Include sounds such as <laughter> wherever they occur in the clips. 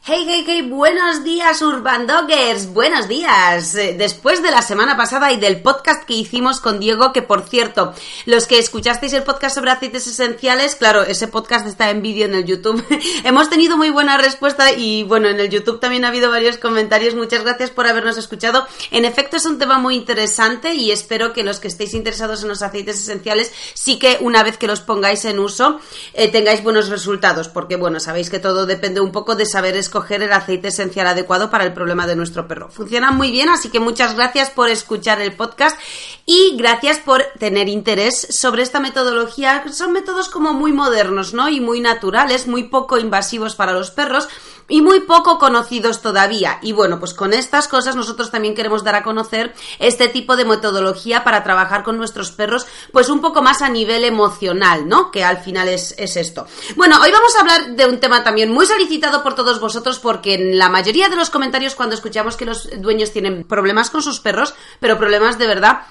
Hey, hey, hey, buenos días, Urban Doggers, buenos días. Eh, Después de la semana pasada y del podcast que hicimos con Diego, que por cierto, los que escuchasteis el podcast sobre aceites esenciales, claro, ese podcast está en vídeo en el YouTube. <laughs> Hemos tenido muy buena respuesta y bueno, en el YouTube también ha habido varios comentarios. Muchas gracias por habernos escuchado. En efecto, es un tema muy interesante y espero que los que estéis interesados en los aceites esenciales, sí que una vez que los pongáis en uso, eh, tengáis buenos resultados, porque bueno, sabéis que todo depende un poco de saber escoger el aceite esencial adecuado para el problema de nuestro perro. Funciona muy bien, así que muchas gracias por escuchar el podcast y gracias por tener interés sobre esta metodología. Son métodos como muy modernos, ¿no? Y muy naturales, muy poco invasivos para los perros y muy poco conocidos todavía. Y bueno, pues con estas cosas nosotros también queremos dar a conocer este tipo de metodología para trabajar con nuestros perros, pues un poco más a nivel emocional, ¿no? Que al final es, es esto. Bueno, hoy vamos a hablar de un tema también muy solicitado por todos vosotros porque en la mayoría de los comentarios cuando escuchamos que los dueños tienen problemas con sus perros, pero problemas de verdad,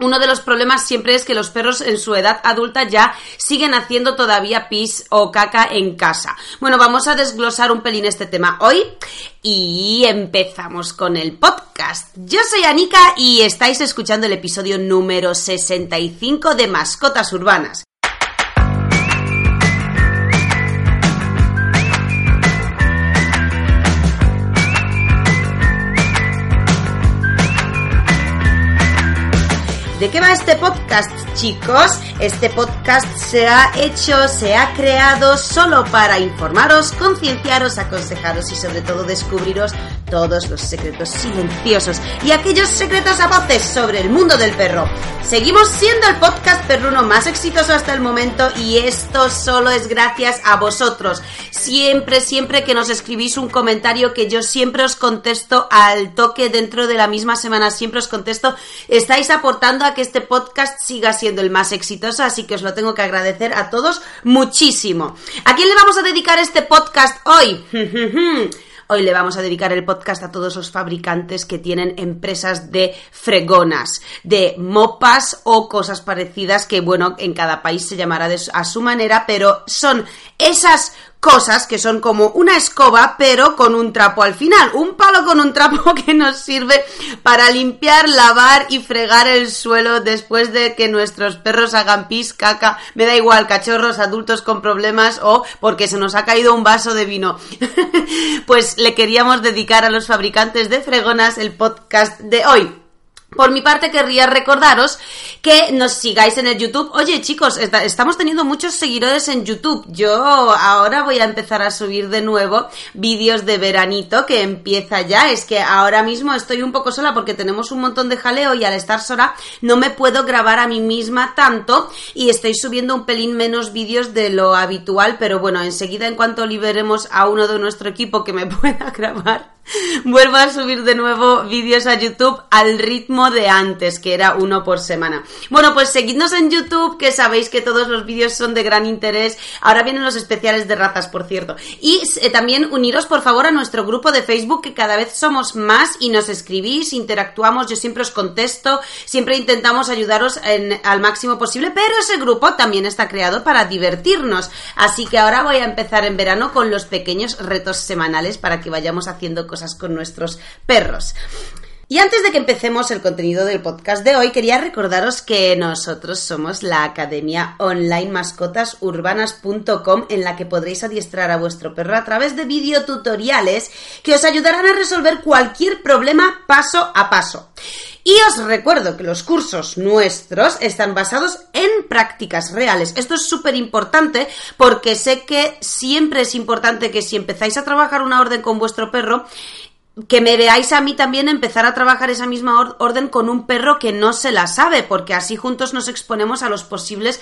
uno de los problemas siempre es que los perros en su edad adulta ya siguen haciendo todavía pis o caca en casa. Bueno, vamos a desglosar un pelín este tema hoy y empezamos con el podcast. Yo soy Anika y estáis escuchando el episodio número 65 de Mascotas Urbanas. ¿De qué va este podcast, chicos? Este podcast se ha hecho, se ha creado solo para informaros, concienciaros, aconsejaros y sobre todo descubriros todos los secretos silenciosos y aquellos secretos a voces sobre el mundo del perro. Seguimos siendo el podcast perruno más exitoso hasta el momento y esto solo es gracias a vosotros. Siempre, siempre que nos escribís un comentario que yo siempre os contesto al toque dentro de la misma semana, siempre os contesto, estáis aportando que este podcast siga siendo el más exitoso, así que os lo tengo que agradecer a todos muchísimo. ¿A quién le vamos a dedicar este podcast hoy? <laughs> Hoy le vamos a dedicar el podcast a todos los fabricantes que tienen empresas de fregonas, de mopas o cosas parecidas que, bueno, en cada país se llamará a su manera, pero son esas cosas que son como una escoba, pero con un trapo al final. Un palo con un trapo <laughs> que nos sirve para limpiar, lavar y fregar el suelo después de que nuestros perros hagan pis, caca, me da igual, cachorros, adultos con problemas o porque se nos ha caído un vaso de vino. <laughs> pues le queríamos dedicar a los fabricantes de fregonas el podcast de hoy. Por mi parte, querría recordaros que nos sigáis en el YouTube. Oye, chicos, esta- estamos teniendo muchos seguidores en YouTube. Yo ahora voy a empezar a subir de nuevo vídeos de veranito que empieza ya. Es que ahora mismo estoy un poco sola porque tenemos un montón de jaleo y al estar sola no me puedo grabar a mí misma tanto y estoy subiendo un pelín menos vídeos de lo habitual. Pero bueno, enseguida en cuanto liberemos a uno de nuestro equipo que me <laughs> pueda grabar, vuelvo a subir de nuevo vídeos a YouTube al ritmo de antes, que era uno por semana. Bueno, pues seguidnos en YouTube, que sabéis que todos los vídeos son de gran interés. Ahora vienen los especiales de razas, por cierto. Y eh, también uniros, por favor, a nuestro grupo de Facebook, que cada vez somos más y nos escribís, interactuamos, yo siempre os contesto, siempre intentamos ayudaros al máximo posible, pero ese grupo también está creado para divertirnos. Así que ahora voy a empezar en verano con los pequeños retos semanales para que vayamos haciendo cosas con nuestros perros. Y antes de que empecemos el contenido del podcast de hoy, quería recordaros que nosotros somos la academia online mascotasurbanas.com en la que podréis adiestrar a vuestro perro a través de videotutoriales que os ayudarán a resolver cualquier problema paso a paso. Y os recuerdo que los cursos nuestros están basados en prácticas reales. Esto es súper importante porque sé que siempre es importante que si empezáis a trabajar una orden con vuestro perro, que me veáis a mí también empezar a trabajar esa misma or- orden con un perro que no se la sabe, porque así juntos nos exponemos a los posibles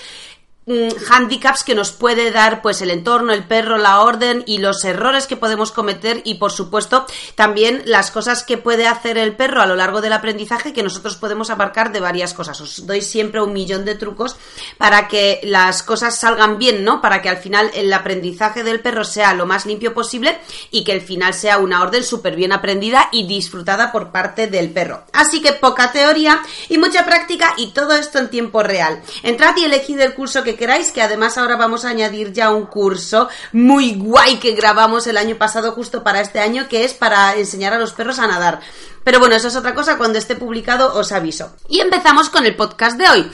mm, handicaps que nos puede dar pues el entorno, el perro, la orden y los errores que podemos cometer y por supuesto también las cosas que puede hacer el perro a lo largo del aprendizaje que nosotros podemos abarcar de varias cosas. Os doy siempre un millón de trucos para que las cosas salgan bien, ¿no? Para que al final el aprendizaje del perro sea lo más limpio posible y que el final sea una orden súper bien aprendida y disfrutada por parte del perro. Así que poca teoría y mucha práctica y todo esto en tiempo real. Entrad y elegid el curso que queráis, que además ahora vamos a añadir ya un curso muy guay que grabamos el año pasado justo para este año, que es para enseñar a los perros a nadar. Pero bueno, eso es otra cosa, cuando esté publicado os aviso. Y empezamos con el podcast de hoy.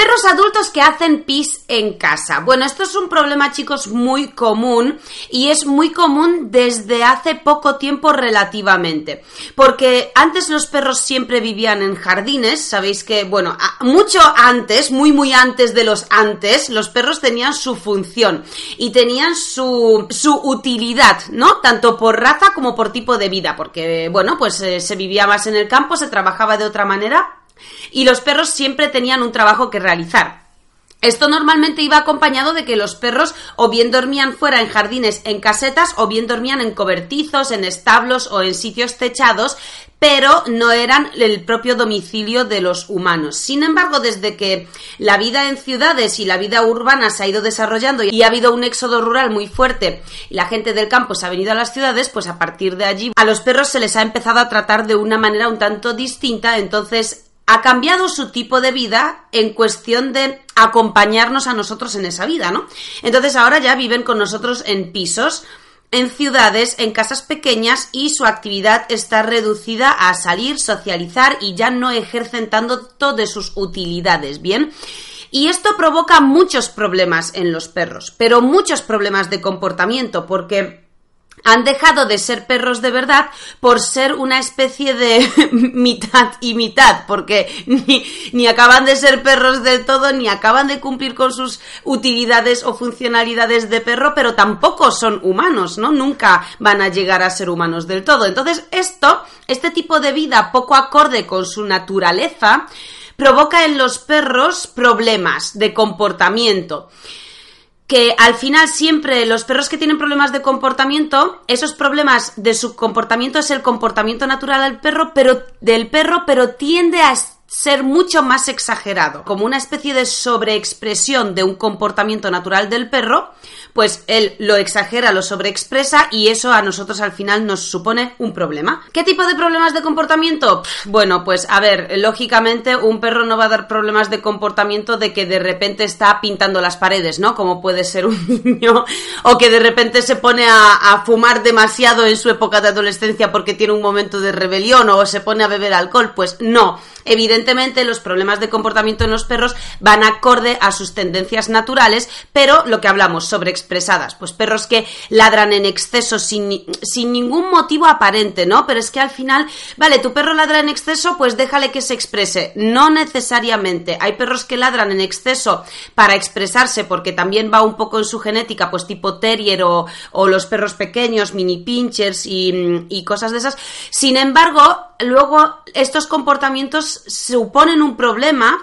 Perros adultos que hacen pis en casa. Bueno, esto es un problema, chicos, muy común y es muy común desde hace poco tiempo relativamente. Porque antes los perros siempre vivían en jardines, sabéis que, bueno, mucho antes, muy muy antes de los antes, los perros tenían su función y tenían su, su utilidad, ¿no? Tanto por raza como por tipo de vida, porque, bueno, pues eh, se vivía más en el campo, se trabajaba de otra manera y los perros siempre tenían un trabajo que realizar. Esto normalmente iba acompañado de que los perros o bien dormían fuera en jardines en casetas o bien dormían en cobertizos, en establos o en sitios techados, pero no eran el propio domicilio de los humanos. Sin embargo, desde que la vida en ciudades y la vida urbana se ha ido desarrollando y ha habido un éxodo rural muy fuerte y la gente del campo se ha venido a las ciudades, pues a partir de allí a los perros se les ha empezado a tratar de una manera un tanto distinta, entonces ha cambiado su tipo de vida en cuestión de acompañarnos a nosotros en esa vida, ¿no? Entonces ahora ya viven con nosotros en pisos, en ciudades, en casas pequeñas y su actividad está reducida a salir, socializar y ya no ejercen tanto de sus utilidades, ¿bien? Y esto provoca muchos problemas en los perros, pero muchos problemas de comportamiento, porque han dejado de ser perros de verdad por ser una especie de <laughs> mitad y mitad, porque ni, acaban de ser perros del todo, ni acaban de cumplir con sus utilidades o funcionalidades de perro, pero tampoco son humanos, ¿no? Nunca van a llegar a ser humanos del todo. Entonces, esto, este tipo de vida poco acorde con su naturaleza, provoca en los perros problemas de comportamiento que al final siempre los perros que tienen problemas de comportamiento, esos problemas de su comportamiento es el comportamiento natural del perro, pero del perro, pero tiende a ser mucho más exagerado, como una especie de sobreexpresión de un comportamiento natural del perro, pues él lo exagera, lo sobreexpresa y eso a nosotros al final nos supone un problema. ¿Qué tipo de problemas de comportamiento? bueno, pues a ver, lógicamente un perro no va a dar problemas de comportamiento de que de repente está pintando las paredes, ¿no? Como puede ser un <laughs> niño, o que de repente se pone a, a fumar demasiado en su época de adolescencia porque tiene un momento de rebelión o se pone a beber alcohol, pues no, evidentemente los problemas de comportamiento en los perros van acorde a sus tendencias naturales, pero lo que hablamos, pues perros que ladran en exceso sin, sin ningún motivo aparente, ¿no? Pero es que al final, vale, tu perro ladra en exceso, pues déjale que se exprese. No necesariamente. Hay perros que ladran en exceso para expresarse porque también va un poco en su genética, pues tipo terrier o, los perros pequeños, mini pinchers y, y cosas de esas. Sin embargo, luego estos comportamientos suponen un problema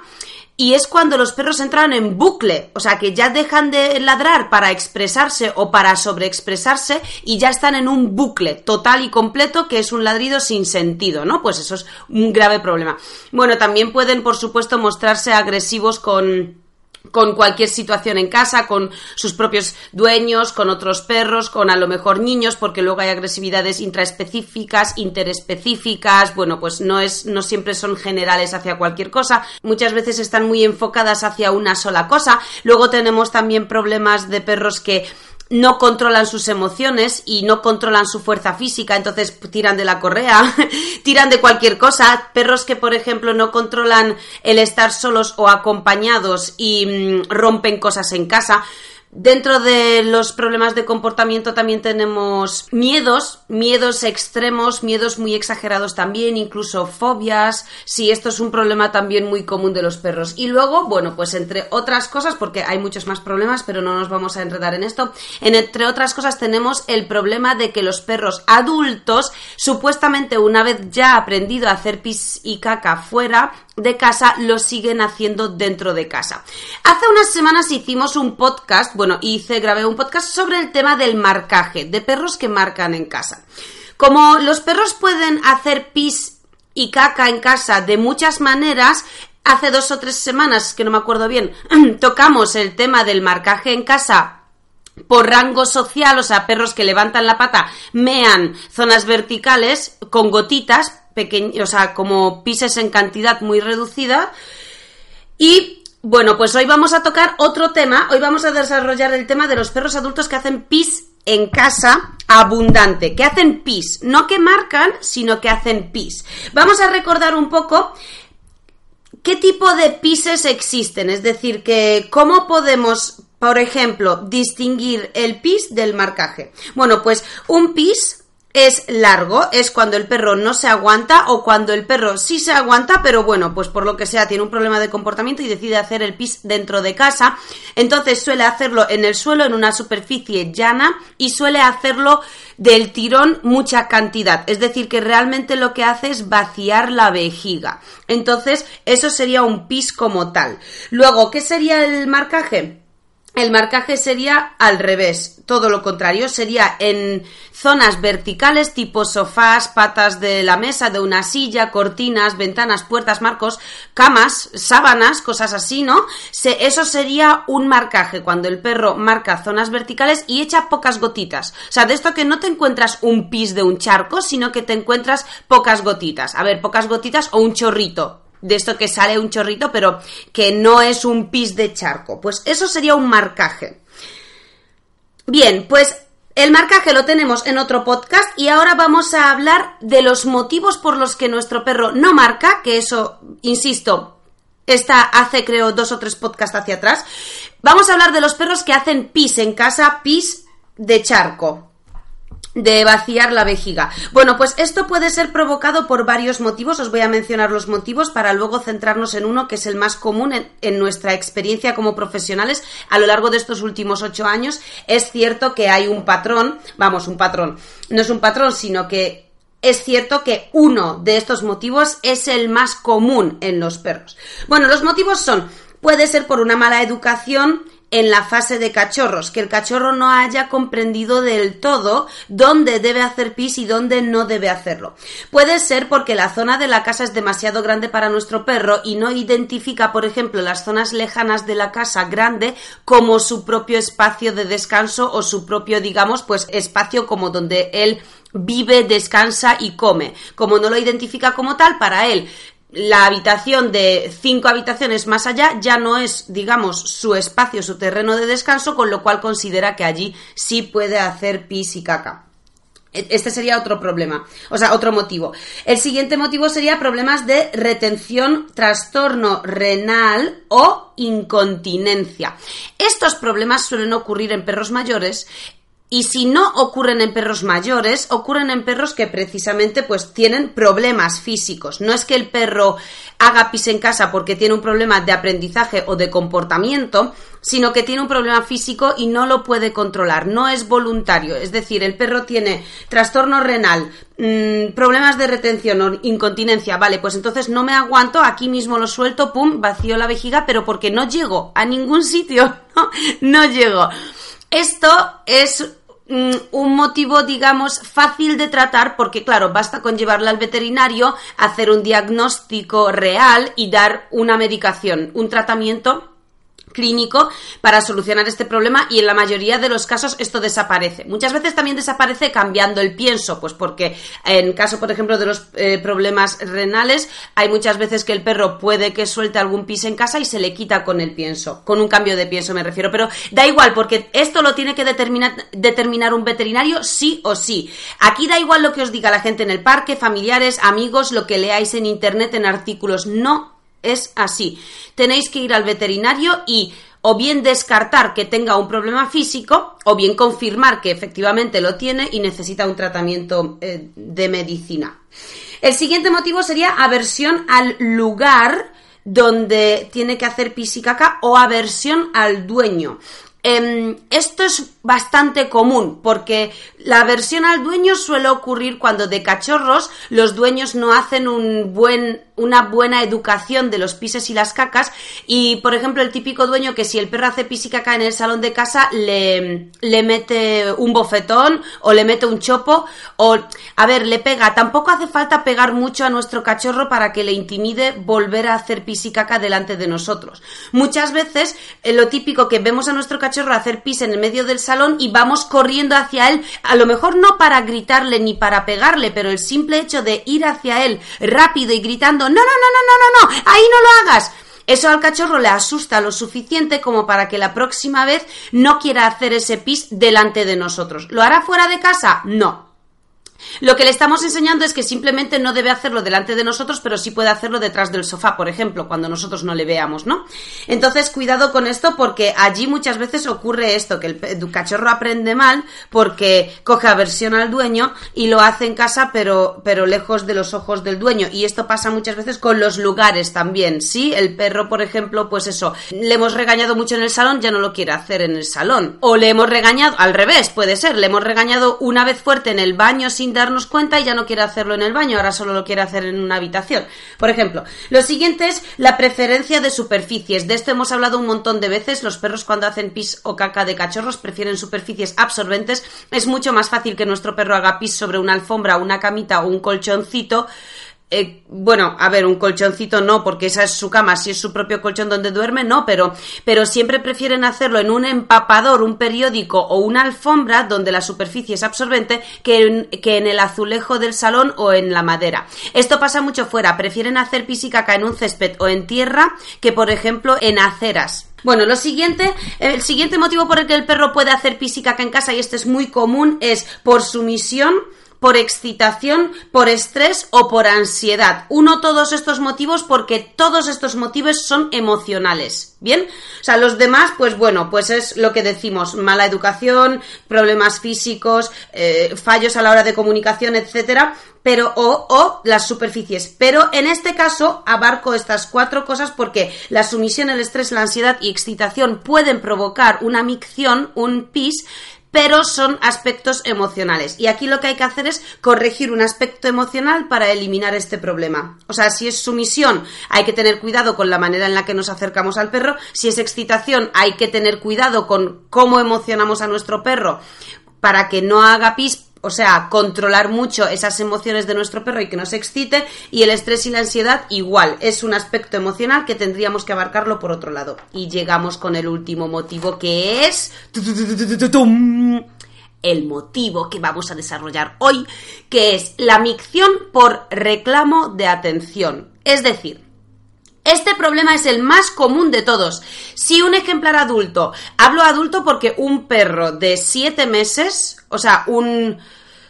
y es cuando los perros entran en bucle, o sea que ya dejan de ladrar para expresarse o para sobreexpresarse y ya están en un bucle total y completo que es un ladrido sin sentido, ¿no? Pues eso es un grave problema. Bueno, también pueden, por supuesto, mostrarse agresivos con con cualquier situación en casa, con sus propios dueños, con otros perros, con a lo mejor niños, porque luego hay agresividades intraespecíficas, interespecíficas, bueno, pues no es no siempre son generales hacia cualquier cosa, muchas veces están muy enfocadas hacia una sola cosa. Luego tenemos también problemas de perros que no controlan sus emociones y no controlan su fuerza física, entonces tiran de la correa, <laughs> tiran de cualquier cosa. Perros que, por ejemplo, no controlan el estar solos o acompañados y mm, rompen cosas en casa. Dentro de los problemas de comportamiento también tenemos miedos, miedos extremos, miedos muy exagerados también, incluso fobias. Sí, esto es un problema también muy común de los perros. Y luego, bueno, pues entre otras cosas, porque hay muchos más problemas, pero no nos vamos a enredar en esto, en, entre otras cosas tenemos el problema de que los perros adultos, supuestamente una vez ya aprendido a hacer pis y caca fuera, de casa lo siguen haciendo dentro de casa. Hace unas semanas hicimos un podcast, bueno, hice, grabé un podcast sobre el tema del marcaje, de perros que marcan en casa. Como los perros pueden hacer pis y caca en casa de muchas maneras, hace dos o tres semanas, que no me acuerdo bien, <clears throat> tocamos el tema del marcaje en casa por rango social, o sea, perros que levantan la pata, mean zonas verticales con gotitas, o sea, como pises en cantidad muy reducida. Y bueno, pues hoy vamos a tocar otro tema. Hoy vamos a desarrollar el tema de los perros adultos que hacen pis en casa abundante, que hacen pis, no que marcan, sino que hacen pis. Vamos a recordar un poco qué tipo de pises existen, es decir, que cómo podemos, por ejemplo, distinguir el pis del marcaje. Bueno, pues un pis es largo, es cuando el perro no se aguanta o cuando el perro sí se aguanta, pero bueno, pues por lo que sea tiene un problema de comportamiento y decide hacer el pis dentro de casa, entonces suele hacerlo en el suelo, en una superficie llana y suele hacerlo del tirón mucha cantidad, es decir, que realmente lo que hace es vaciar la vejiga. Entonces, eso sería un pis como tal. Luego, ¿qué sería el marcaje? El marcaje sería al revés, todo lo contrario, sería en zonas verticales tipo sofás, patas de la mesa, de una silla, cortinas, ventanas, puertas, marcos, camas, sábanas, cosas así, ¿no? eso sería un marcaje, cuando el perro marca zonas verticales y echa pocas gotitas. O sea, de esto que no te encuentras un pis de un charco, sino que te encuentras pocas gotitas. A ver, pocas gotitas o un chorrito, de esto que sale un chorrito, pero que no es un pis de charco. Pues eso sería un marcaje. Bien, pues el marcaje lo tenemos en otro podcast y ahora vamos a hablar de los motivos por los que nuestro perro no marca, que eso, insisto, está hace creo dos o tres podcasts hacia atrás. Vamos a hablar de los perros que hacen pis en casa, pis de charco de vaciar la vejiga. Bueno, pues esto puede ser provocado por varios motivos. Os voy a mencionar los motivos para luego centrarnos en uno que es el más común en, nuestra experiencia como profesionales a lo largo de estos últimos ocho años. Es cierto que hay un patrón, vamos, un patrón. No es un patrón, sino que es cierto que uno de estos motivos es el más común en los perros. Bueno, los motivos son, puede ser por una mala educación, en la fase de cachorros, que el cachorro no haya comprendido del todo dónde debe hacer pis y dónde no debe hacerlo. Puede ser porque la zona de la casa es demasiado grande para nuestro perro y no identifica, por ejemplo, las zonas lejanas de la casa grande como su propio espacio de descanso o su propio, digamos, pues espacio como donde él vive, descansa y come. Como no lo identifica como tal, para él la habitación de cinco habitaciones más allá ya no es, digamos, su espacio, su terreno de descanso, con lo cual considera que allí sí puede hacer pis y caca. E, este sería otro problema, o sea, otro motivo. El siguiente motivo sería problemas de retención, trastorno renal o incontinencia. Estos problemas suelen ocurrir en perros mayores y si no ocurren en perros mayores, ocurren en perros que precisamente pues tienen problemas físicos. No es que el perro haga pis en casa porque tiene un problema de aprendizaje o de comportamiento, sino que tiene un problema físico y no lo puede controlar, no es voluntario. Es decir, el perro tiene trastorno renal, mmm, problemas de retención o incontinencia, vale, pues entonces no me aguanto, aquí mismo lo suelto, pum, vacío la vejiga, pero porque no llego a ningún sitio, <laughs> no llego. Esto es mm, un motivo, digamos, fácil de tratar porque, claro, basta con llevarla al veterinario, hacer un diagnóstico real y dar una medicación, un tratamiento clínico para solucionar este problema y en la mayoría de los casos esto desaparece. Muchas veces también desaparece cambiando el pienso, pues porque en caso, por ejemplo, de los eh, problemas renales, hay muchas veces que el perro puede que suelte algún pis en casa y se le quita con el pienso, con un cambio de pienso me refiero, pero da igual porque esto lo tiene que determinar, determinar un veterinario sí o sí. Aquí da igual lo que os diga la gente en el parque, familiares, amigos, lo que leáis en internet, en artículos, no es así. Tenéis que ir al veterinario y o bien descartar que tenga un problema físico o bien confirmar que efectivamente lo tiene y necesita un tratamiento eh, de medicina. El siguiente motivo sería aversión al lugar donde tiene que hacer pis y caca o aversión al dueño. Em, esto es bastante común porque la aversión al dueño suele ocurrir cuando de cachorros los dueños no hacen un buen una buena educación de los pises y las cacas. Y por ejemplo el típico dueño que si el perro hace pis y caca en el salón de casa le, le mete un bofetón o le mete un chopo o a ver le pega. Tampoco hace falta pegar mucho a nuestro cachorro para que le intimide volver a hacer pis y caca delante de nosotros. Muchas veces eh, lo típico que vemos a nuestro cachorro hacer pis en el medio del salón y vamos corriendo hacia él a lo mejor no para gritarle ni para pegarle pero el simple hecho de ir hacia él rápido y gritando no, no, no, no, no, no, no, ahí no lo hagas. Eso al cachorro le asusta lo suficiente como para que la próxima vez no quiera hacer ese pis delante de nosotros. ¿Lo hará fuera de casa? No. Lo que le estamos enseñando es que simplemente no debe hacerlo delante de nosotros, pero sí puede hacerlo detrás del sofá, por ejemplo, cuando nosotros no le veamos, ¿no? Entonces, cuidado con esto porque allí muchas veces ocurre esto, que el cachorro aprende mal porque coge aversión al dueño y lo hace en casa, pero, pero lejos de los ojos del dueño. Y esto pasa muchas veces con los lugares también, ¿sí? El perro, por ejemplo, pues eso, le hemos regañado mucho en el salón, ya no lo quiere hacer en el salón. O le hemos regañado, al revés, puede ser, le hemos regañado una vez fuerte en el baño sin darnos cuenta y ya no quiere hacerlo en el baño, ahora solo lo quiere hacer en una habitación. Por ejemplo, lo siguiente es la preferencia de superficies. De esto hemos hablado un montón de veces. Los perros cuando hacen pis o caca de cachorros prefieren superficies absorbentes. Es mucho más fácil que nuestro perro haga pis sobre una alfombra, una camita o un colchoncito eh, bueno, a ver, un colchoncito no, porque esa es su cama, si es su propio colchón donde duerme, no, pero, pero siempre prefieren hacerlo en un empapador, un periódico o una alfombra donde la superficie es absorbente que en, que en el azulejo del salón o en la madera. Esto pasa mucho fuera, prefieren hacer pis y caca en un césped o en tierra que, por ejemplo, en aceras. Bueno, lo siguiente, el siguiente motivo por el que el perro puede hacer pis y caca en casa, y este es muy común, es por sumisión por excitación, por estrés o por ansiedad. Uno todos estos motivos porque todos estos motivos son emocionales. ¿Bien? O sea, los demás, pues bueno, pues es lo que decimos, mala educación, problemas físicos, eh, fallos a la hora de comunicación, etcétera, pero o, o las superficies. Pero en este caso abarco estas cuatro cosas porque la sumisión, el estrés, la ansiedad y excitación pueden provocar una micción, un pis, pero son aspectos emocionales. Y aquí lo que hay que hacer es corregir un aspecto emocional para eliminar este problema. O sea, si es sumisión, hay que tener cuidado con la manera en la que nos acercamos al perro. Si es excitación, hay que tener cuidado con cómo emocionamos a nuestro perro para que no haga pis o sea, controlar mucho esas emociones de nuestro perro y que nos excite. Y el estrés y la ansiedad igual, es un aspecto emocional que tendríamos que abarcarlo por otro lado. Y llegamos con el último motivo que es... El motivo que vamos a desarrollar hoy, que es la micción por reclamo de atención. Es decir, este problema es el más común de todos. Si un ejemplar adulto, hablo adulto porque un perro de 7 meses, o sea, un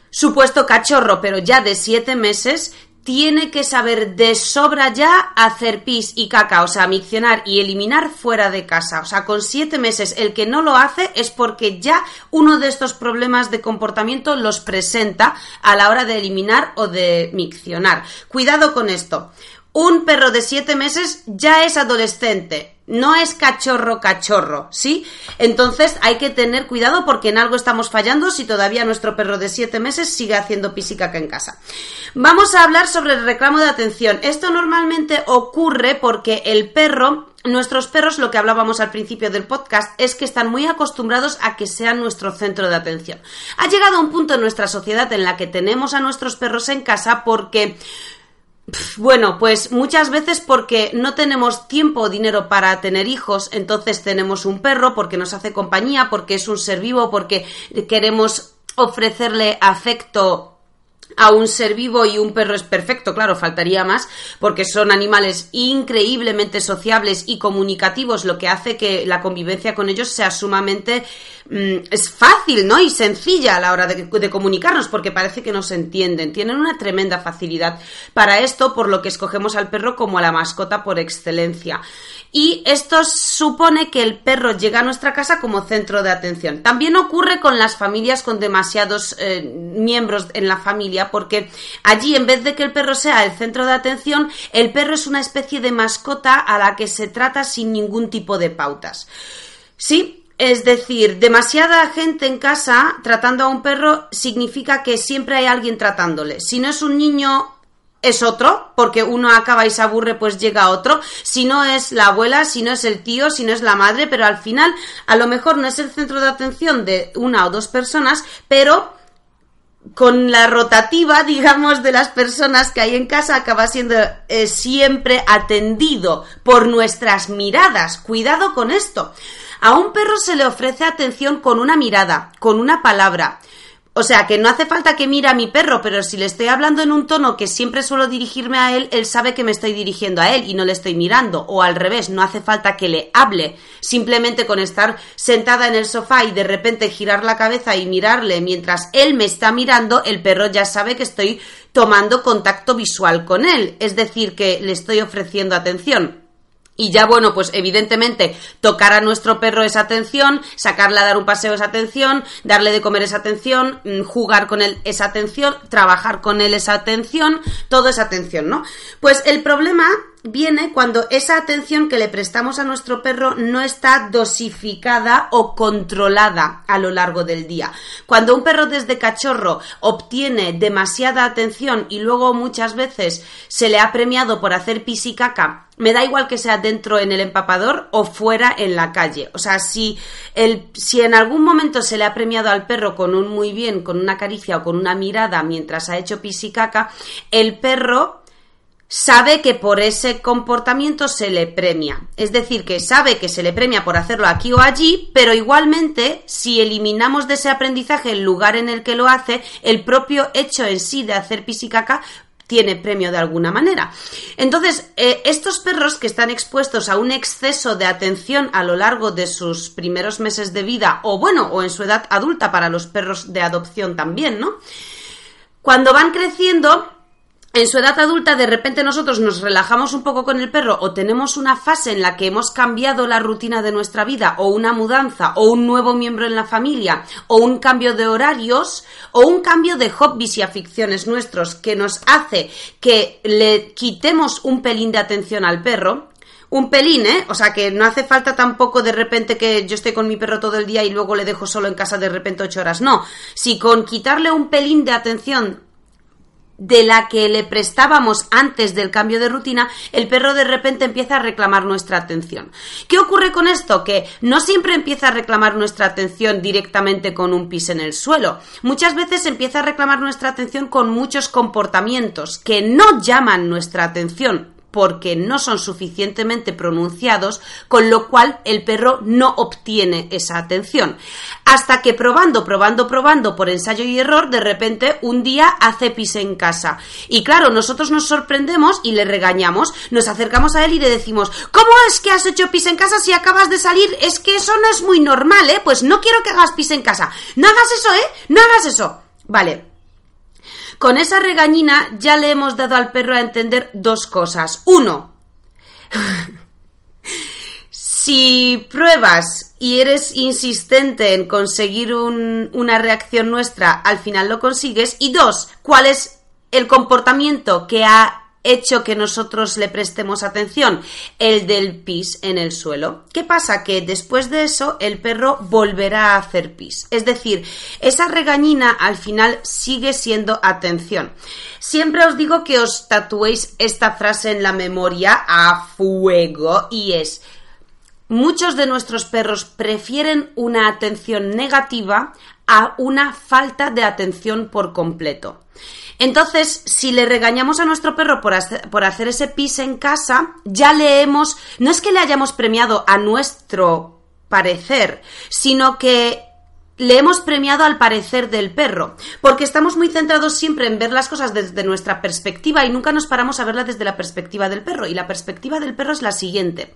supuesto cachorro, pero ya de 7 meses, tiene que saber de sobra ya hacer pis y caca, o sea, miccionar y eliminar fuera de casa. O sea, con siete meses el que no lo hace es porque ya uno de estos problemas de comportamiento los presenta a la hora de eliminar o de miccionar. Cuidado con esto un perro de siete meses ya es adolescente, no es cachorro cachorro, ¿sí? Entonces hay que tener cuidado porque en algo estamos fallando si todavía nuestro perro de siete meses sigue haciendo pisicaca en casa. Vamos a hablar sobre el reclamo de atención. Esto normalmente ocurre porque el perro Nuestros perros, lo que hablábamos al principio del podcast, es que están muy acostumbrados a que sean nuestro centro de atención. Ha llegado un punto en nuestra sociedad en la que tenemos a nuestros perros en casa porque bueno, pues muchas veces porque no tenemos tiempo o dinero para tener hijos, entonces tenemos un perro porque nos hace compañía, porque es un ser vivo, porque queremos ofrecerle afecto a un ser vivo y un perro es perfecto, claro, faltaría más, porque son animales increíblemente sociables y comunicativos, lo que hace que la convivencia con ellos sea sumamente mm, es fácil, ¿no? Y sencilla a la hora de, comunicarnos, porque parece que nos entienden. Tienen una tremenda facilidad para esto, por lo que escogemos al perro como a la mascota por excelencia. Y esto supone que el perro llega a nuestra casa como centro de atención. También ocurre con las familias con demasiados eh, miembros en la familia, porque allí, en vez de que el perro sea el centro de atención, el perro es una especie de mascota a la que se trata sin ningún tipo de pautas. Sí, es decir, demasiada gente en casa tratando a un perro significa que siempre hay alguien tratándole. Si no es un niño, es otro, porque uno acaba y se aburre, pues llega otro. Si no es la abuela, si no es el tío, si no es la madre, pero al final a lo mejor no es el centro de atención de una o dos personas, pero con la rotativa, <laughs> digamos, de las personas que hay en casa, acaba siendo eh, siempre atendido por nuestras miradas. Cuidado con esto. A un perro se le ofrece atención con una mirada, con una palabra. O sea, que no hace falta que mire a mi perro, pero si le estoy hablando en un tono que siempre suelo dirigirme a él, él sabe que me estoy dirigiendo a él y no le estoy mirando. O al revés, no hace falta que le hable. Simplemente con estar sentada en el sofá y de repente girar la cabeza y mirarle mientras él me está mirando, el perro ya sabe que estoy tomando contacto visual con él. Es decir, que le estoy ofreciendo atención. Y ya, bueno, pues evidentemente tocar a nuestro perro esa atención, sacarle a dar un paseo esa atención, darle de comer esa atención, mm, jugar con él esa atención, trabajar con él esa atención, todo esa atención, ¿no? Pues el problema viene cuando esa atención que le prestamos a nuestro perro no está dosificada o controlada a lo largo del día. Cuando un perro desde cachorro obtiene demasiada atención y luego muchas veces se le ha premiado por hacer pis y caca, me da igual que sea dentro en el empapador o fuera en la calle. O sea, si, el, si en algún momento se le ha premiado al perro con un muy bien, con una caricia o con una mirada mientras ha hecho pis y caca, el perro sabe que por ese comportamiento se le premia. Es decir, que sabe que se le premia por hacerlo aquí o allí, pero igualmente, si eliminamos de ese aprendizaje el lugar en el que lo hace, el propio hecho en sí de hacer pisicaca tiene premio de alguna manera. Entonces, eh, estos perros que están expuestos a un exceso de atención a lo largo de sus primeros meses de vida, o bueno, o en su edad adulta para los perros de adopción también, ¿no? Cuando van creciendo, en su edad adulta de repente nosotros nos relajamos un poco con el perro o tenemos una fase en la que hemos cambiado la rutina de nuestra vida o una mudanza o un nuevo miembro en la familia o un cambio de horarios o un cambio de hobbies y aficiones nuestros que nos hace que le quitemos un pelín de atención al perro, un pelín, ¿eh? O sea, que no hace falta tampoco de repente que yo esté con mi perro todo el día y luego le dejo solo en casa de repente ocho horas. No, si con quitarle un pelín de atención de la que le prestábamos antes del cambio de rutina, el perro de repente empieza a reclamar nuestra atención. ¿Qué ocurre con esto? Que no siempre empieza a reclamar nuestra atención directamente con un pis en el suelo. Muchas veces empieza a reclamar nuestra atención con muchos comportamientos que no llaman nuestra atención porque no son suficientemente pronunciados, con lo cual el perro no obtiene esa atención. Hasta que probando, probando, probando por ensayo y error, de repente un día hace pis en casa. Y claro, nosotros nos sorprendemos y le regañamos, nos acercamos a él y le decimos, ¿cómo es que has hecho pis en casa si acabas de salir? Es que eso no es muy normal, ¿eh? Pues no quiero que hagas pis en casa. No hagas eso, ¿eh? No hagas eso. Vale, con esa regañina ya le hemos dado al perro a entender dos cosas. Uno, <laughs> si pruebas y eres insistente en conseguir una reacción nuestra, al final lo consigues. Y dos, cuál es el comportamiento que ha hecho que nosotros le prestemos atención, el del pis en el suelo. ¿Qué pasa? Que después de eso el perro volverá a hacer pis. Es decir, esa regañina al final sigue siendo atención. Siempre os digo que os tatuéis esta frase en la memoria a fuego y es Muchos de nuestros perros prefieren una atención negativa a una falta de atención por completo. Entonces, si le regañamos a nuestro perro por hacer, por hacer ese pis en casa, ya le hemos, no es que le hayamos premiado a nuestro parecer, sino que le hemos premiado al parecer del perro, porque estamos muy centrados siempre en ver las cosas desde nuestra perspectiva y nunca nos paramos a verla desde la perspectiva del perro. Y la perspectiva del perro es la siguiente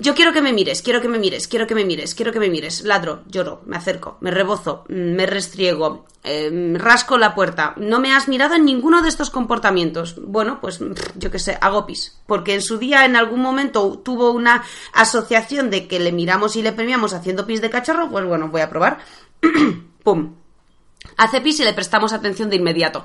Yo quiero que me mires, quiero que me mires, quiero que me mires, quiero que me mires. Ladro, lloro, me acerco, me rebozo, mm, me restriego, eh, rasco la puerta. No me has mirado en ninguno de estos comportamientos. Bueno, pues yo qué sé, hago pis. Porque en su día, en algún momento, tuvo una asociación de que le miramos y le premiamos haciendo pis de cachorro. Pues bueno, voy a probar. <clears throat> ¡Pum! Hace pis y le prestamos atención de inmediato.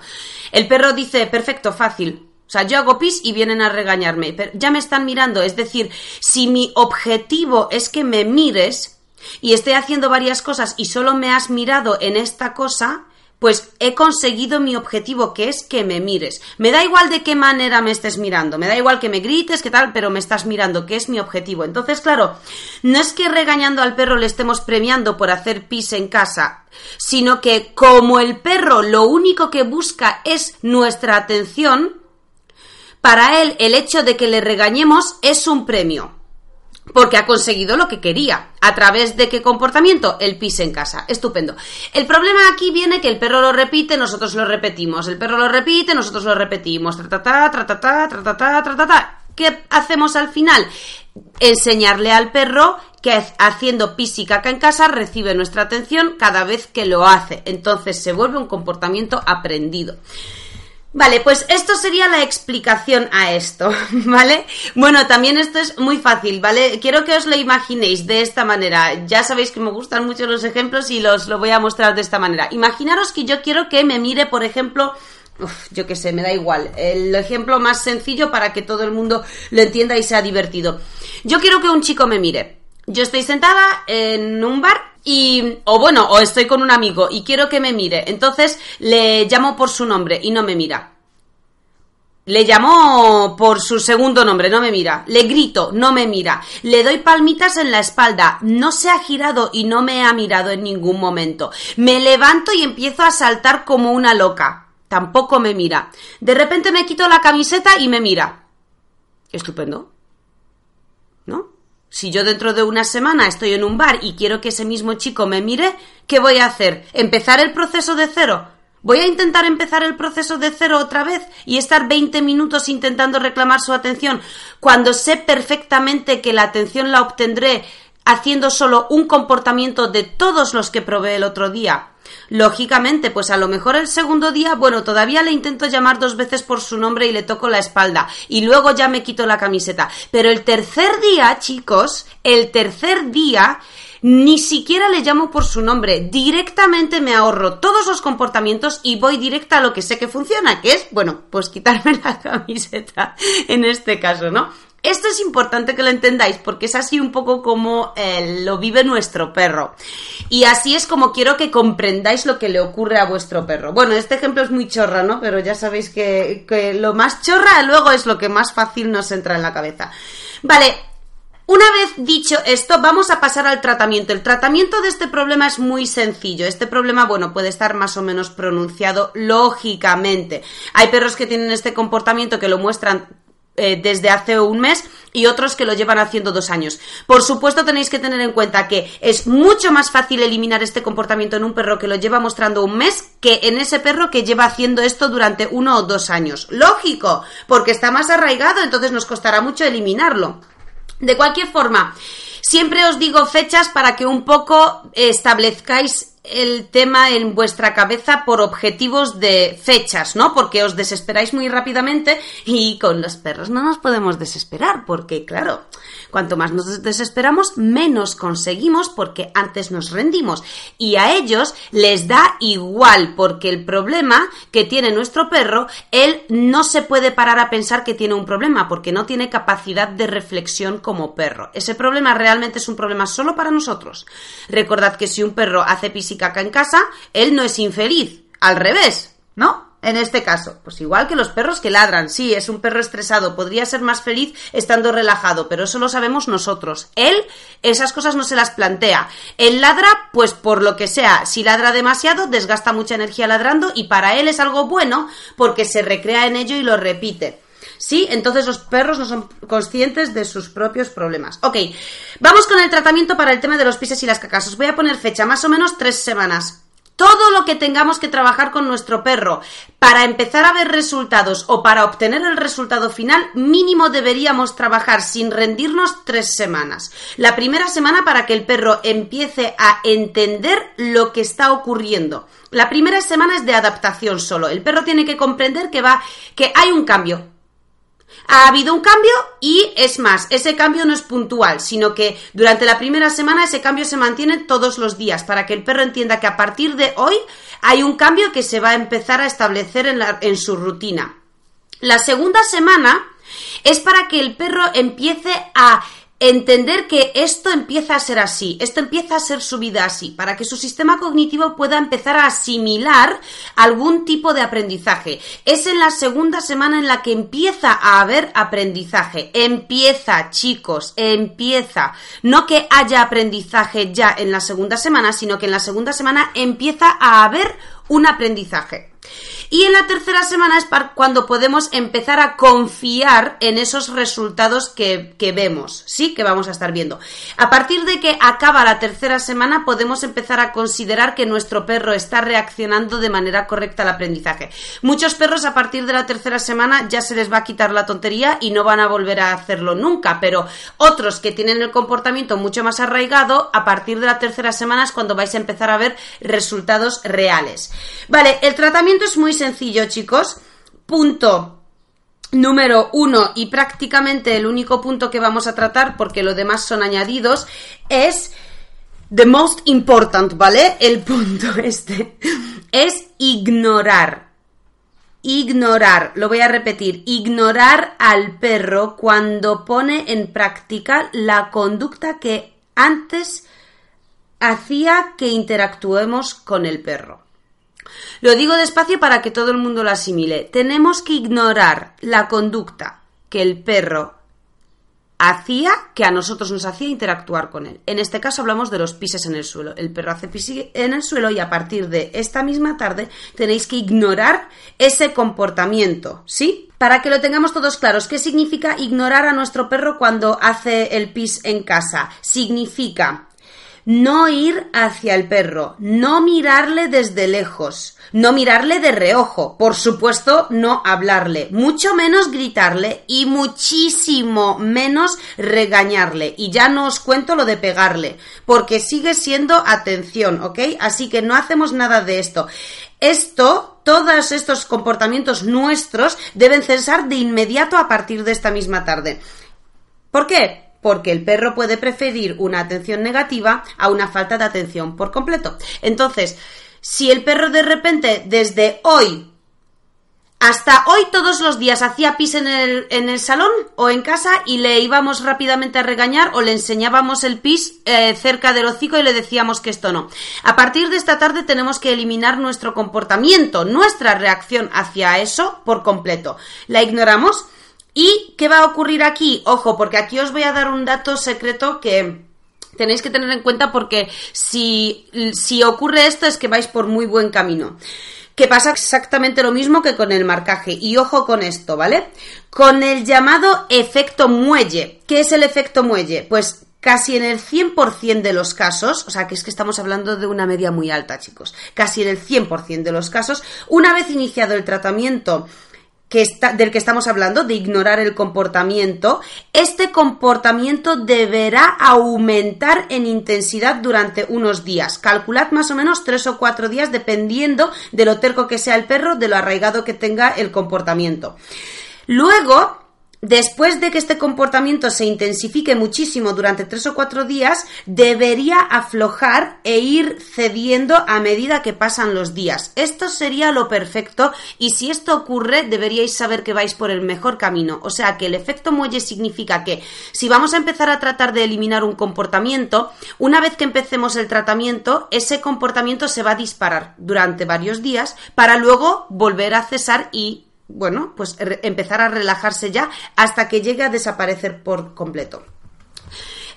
El perro dice, perfecto, fácil. O sea, yo hago pis y vienen a regañarme. Pero ya me están mirando. Es decir, si mi objetivo es que me mires y estoy haciendo varias cosas y solo me has mirado en esta cosa, pues he conseguido mi objetivo, que es que me mires. Me da igual de qué manera me estés mirando, me da igual que me grites, qué tal, pero me estás mirando, que es mi objetivo. Entonces, claro, no es que regañando al perro le estemos premiando por hacer pis en casa, sino que como el perro lo único que busca es nuestra atención, para él el hecho de que le regañemos es un premio porque ha conseguido lo que quería. ¿A través de qué comportamiento? El pis en casa. Estupendo. El problema aquí viene que el perro lo repite, nosotros lo repetimos. El perro lo repite, nosotros lo repetimos. Tra, tra, ¿Qué hacemos al final? Enseñarle al perro que haciendo pis y caca en casa recibe nuestra atención cada vez que lo hace. Entonces se vuelve un comportamiento aprendido. Vale, pues esto sería la explicación a esto, <laughs> ¿vale? Bueno, también esto es muy fácil, ¿vale? Quiero que os lo imaginéis de esta manera. Ya sabéis que me gustan mucho los ejemplos y los lo voy a mostrar de esta manera. Imaginaros que yo quiero que me mire, por ejemplo, Uf, yo qué sé, me da igual. El ejemplo más sencillo para que todo el mundo lo entienda y sea divertido. Yo quiero que un chico me mire. Yo estoy sentada en un bar y, o bueno, o estoy con un amigo y quiero que me mire. Entonces le llamo por su nombre y no me mira. Le llamo por su segundo nombre, no me mira. Le grito, no me mira. Le doy palmitas en la espalda, no se ha girado y no me ha mirado en ningún momento. Me levanto y empiezo a saltar como una loca. Tampoco me mira. De repente me quito la camiseta y me mira. Estupendo. ¿No? Si yo dentro de una semana estoy en un bar y quiero que ese mismo chico me mire, ¿qué voy a hacer? ¿Empezar el proceso de cero? ¿Voy a intentar empezar el proceso de cero otra vez y estar 20 minutos intentando reclamar su atención cuando sé perfectamente que la atención la obtendré haciendo solo un comportamiento de todos los que probé el otro día? Lógicamente, pues a lo mejor el segundo día, bueno, todavía le intento llamar dos veces por su nombre y le toco la espalda y luego ya me quito la camiseta. Pero el tercer día, chicos, el tercer día ni siquiera le llamo por su nombre, directamente me ahorro todos los comportamientos y voy directa a lo que sé que funciona, que es, bueno, pues quitarme <laughs> la camiseta en este caso, ¿no? Esto es importante que lo entendáis porque es así un poco como eh, lo vive nuestro perro. Y así es como quiero que comprendáis lo que le ocurre a vuestro perro. Bueno, este ejemplo es muy chorra, ¿no? Pero ya sabéis que, que lo más chorra luego es lo que más fácil nos entra en la cabeza. Vale, una vez dicho esto, vamos a pasar al tratamiento. El tratamiento de este problema es muy sencillo. Este problema, bueno, puede estar más o menos pronunciado lógicamente. Hay perros que tienen este comportamiento que lo muestran eh, desde hace un mes y otros que lo llevan haciendo dos años. Por supuesto tenéis que tener en cuenta que es mucho más fácil eliminar este comportamiento en un perro que lo lleva mostrando un mes que en ese perro que lleva haciendo esto durante uno o dos años. Lógico, porque está más arraigado, entonces nos costará mucho eliminarlo. De cualquier forma, siempre os digo fechas para que un poco establezcáis el tema en vuestra cabeza por objetivos de fechas, ¿no? Porque os desesperáis muy rápidamente y con los perros no nos podemos desesperar, porque claro, cuanto más nos desesperamos, menos conseguimos porque antes nos rendimos. Y a ellos les da igual, porque el problema que tiene nuestro perro, él no se puede parar a pensar que tiene un problema, porque no tiene capacidad de reflexión como perro. Ese problema realmente es un problema solo para nosotros. Recordad que si un perro hace pis caca en casa, él no es infeliz, al revés, ¿no? En este caso, pues igual que los perros que ladran, sí, es un perro estresado, podría ser más feliz estando relajado, pero eso lo sabemos nosotros. Él esas cosas no se las plantea. Él ladra, pues por lo que sea, si ladra demasiado, desgasta mucha energía ladrando y para él es algo bueno porque se recrea en ello y lo repite. ¿Sí? Entonces los perros no son conscientes de sus propios problemas. Ok, vamos con el tratamiento para el tema de los pises y las cacas. Os voy a poner fecha, más o menos tres semanas. todo lo que tengamos que trabajar con nuestro perro para empezar a ver resultados o para obtener el resultado final, mínimo deberíamos trabajar sin rendirnos tres semanas. La primera semana para que el perro empiece a entender lo que está ocurriendo. La primera semana es de adaptación solo. El perro tiene que comprender que va, que hay un cambio, ha habido un cambio y es más, ese cambio no es puntual, sino que durante la primera semana ese cambio se mantiene todos los días para que el perro entienda que a partir de hoy hay un cambio que se va a empezar a establecer en, en su rutina. La segunda semana es para que el perro empiece a entender que esto empieza a ser así, esto empieza a ser su vida así, para que su sistema cognitivo pueda empezar a asimilar algún tipo de aprendizaje. Es en la segunda semana en la que empieza a haber aprendizaje. Empieza, chicos, empieza. No que haya aprendizaje ya en la segunda semana, sino que en la segunda semana empieza a haber un aprendizaje. Y en la tercera semana es cuando podemos empezar a confiar en esos resultados que, vemos, ¿sí? Que vamos a estar viendo. A partir de que acaba la tercera semana podemos empezar a considerar que nuestro perro está reaccionando de manera correcta al aprendizaje. Muchos perros a partir de la tercera semana ya se les va a quitar la tontería y no van a volver a hacerlo nunca, pero otros que tienen el comportamiento mucho más arraigado, a partir de la tercera semana es cuando vais a empezar a ver resultados reales. Vale, el tratamiento es muy sencillo, chicos. Punto número uno y prácticamente el único punto que vamos a tratar, porque lo demás son añadidos, es the most important, ¿vale? El punto <laughs> este es ignorar. Ignorar, lo voy a repetir, ignorar al perro cuando pone en práctica la conducta que antes hacía que interactuemos con el perro. Lo digo despacio para que todo el mundo lo asimile. Tenemos que ignorar la conducta que el perro hacía que a nosotros nos hacía interactuar con él. En este caso hablamos de los pises en el suelo. El perro hace pis en el suelo y a partir de esta misma tarde tenéis que ignorar ese comportamiento, ¿sí? Para que lo tengamos todos claros, ¿qué significa ignorar a nuestro perro cuando hace el pis en casa? Significa no ir hacia el perro, no mirarle desde lejos, no mirarle de reojo, por supuesto no hablarle, mucho menos gritarle y muchísimo menos regañarle. Y ya no os cuento lo de pegarle, porque sigue siendo atención, ¿ok? Así que no hacemos nada de esto. Esto, todos estos comportamientos nuestros deben cesar de inmediato a partir de esta misma tarde. ¿Por qué? Porque el perro puede preferir una atención negativa a una falta de atención por completo. Entonces, si el perro de repente desde hoy hasta hoy todos los días hacía pis en el, en el, salón o en casa y le íbamos rápidamente a regañar o le enseñábamos el pis eh, cerca del hocico y le decíamos que esto no. A partir de esta tarde tenemos que eliminar nuestro comportamiento, nuestra reacción hacia eso por completo. La ignoramos ¿Y qué va a ocurrir aquí? Ojo, porque aquí os voy a dar un dato secreto que tenéis que tener en cuenta porque si, si ocurre esto es que vais por muy buen camino. Que pasa exactamente lo mismo que con el marcaje. Y ojo con esto, ¿vale? Con el llamado efecto muelle. ¿Qué es el efecto muelle? Pues casi en el 100% de los casos, o sea que es que estamos hablando de una media muy alta, chicos, casi en el 100% de los casos, una vez iniciado el tratamiento del que estamos hablando, de ignorar el comportamiento, este comportamiento deberá aumentar en intensidad durante unos días. Calculad más o menos tres o cuatro días dependiendo de lo terco que sea el perro, de lo arraigado que tenga el comportamiento. Luego, después de que este comportamiento se intensifique muchísimo durante tres o cuatro días, debería aflojar e ir cediendo a medida que pasan los días. Esto sería lo perfecto y si esto ocurre deberíais saber que vais por el mejor camino. O sea que el efecto muelle significa que si vamos a empezar a tratar de eliminar un comportamiento, una vez que empecemos el tratamiento, ese comportamiento se va a disparar durante varios días para luego volver a cesar y bueno, pues empezar a relajarse ya hasta que llegue a desaparecer por completo.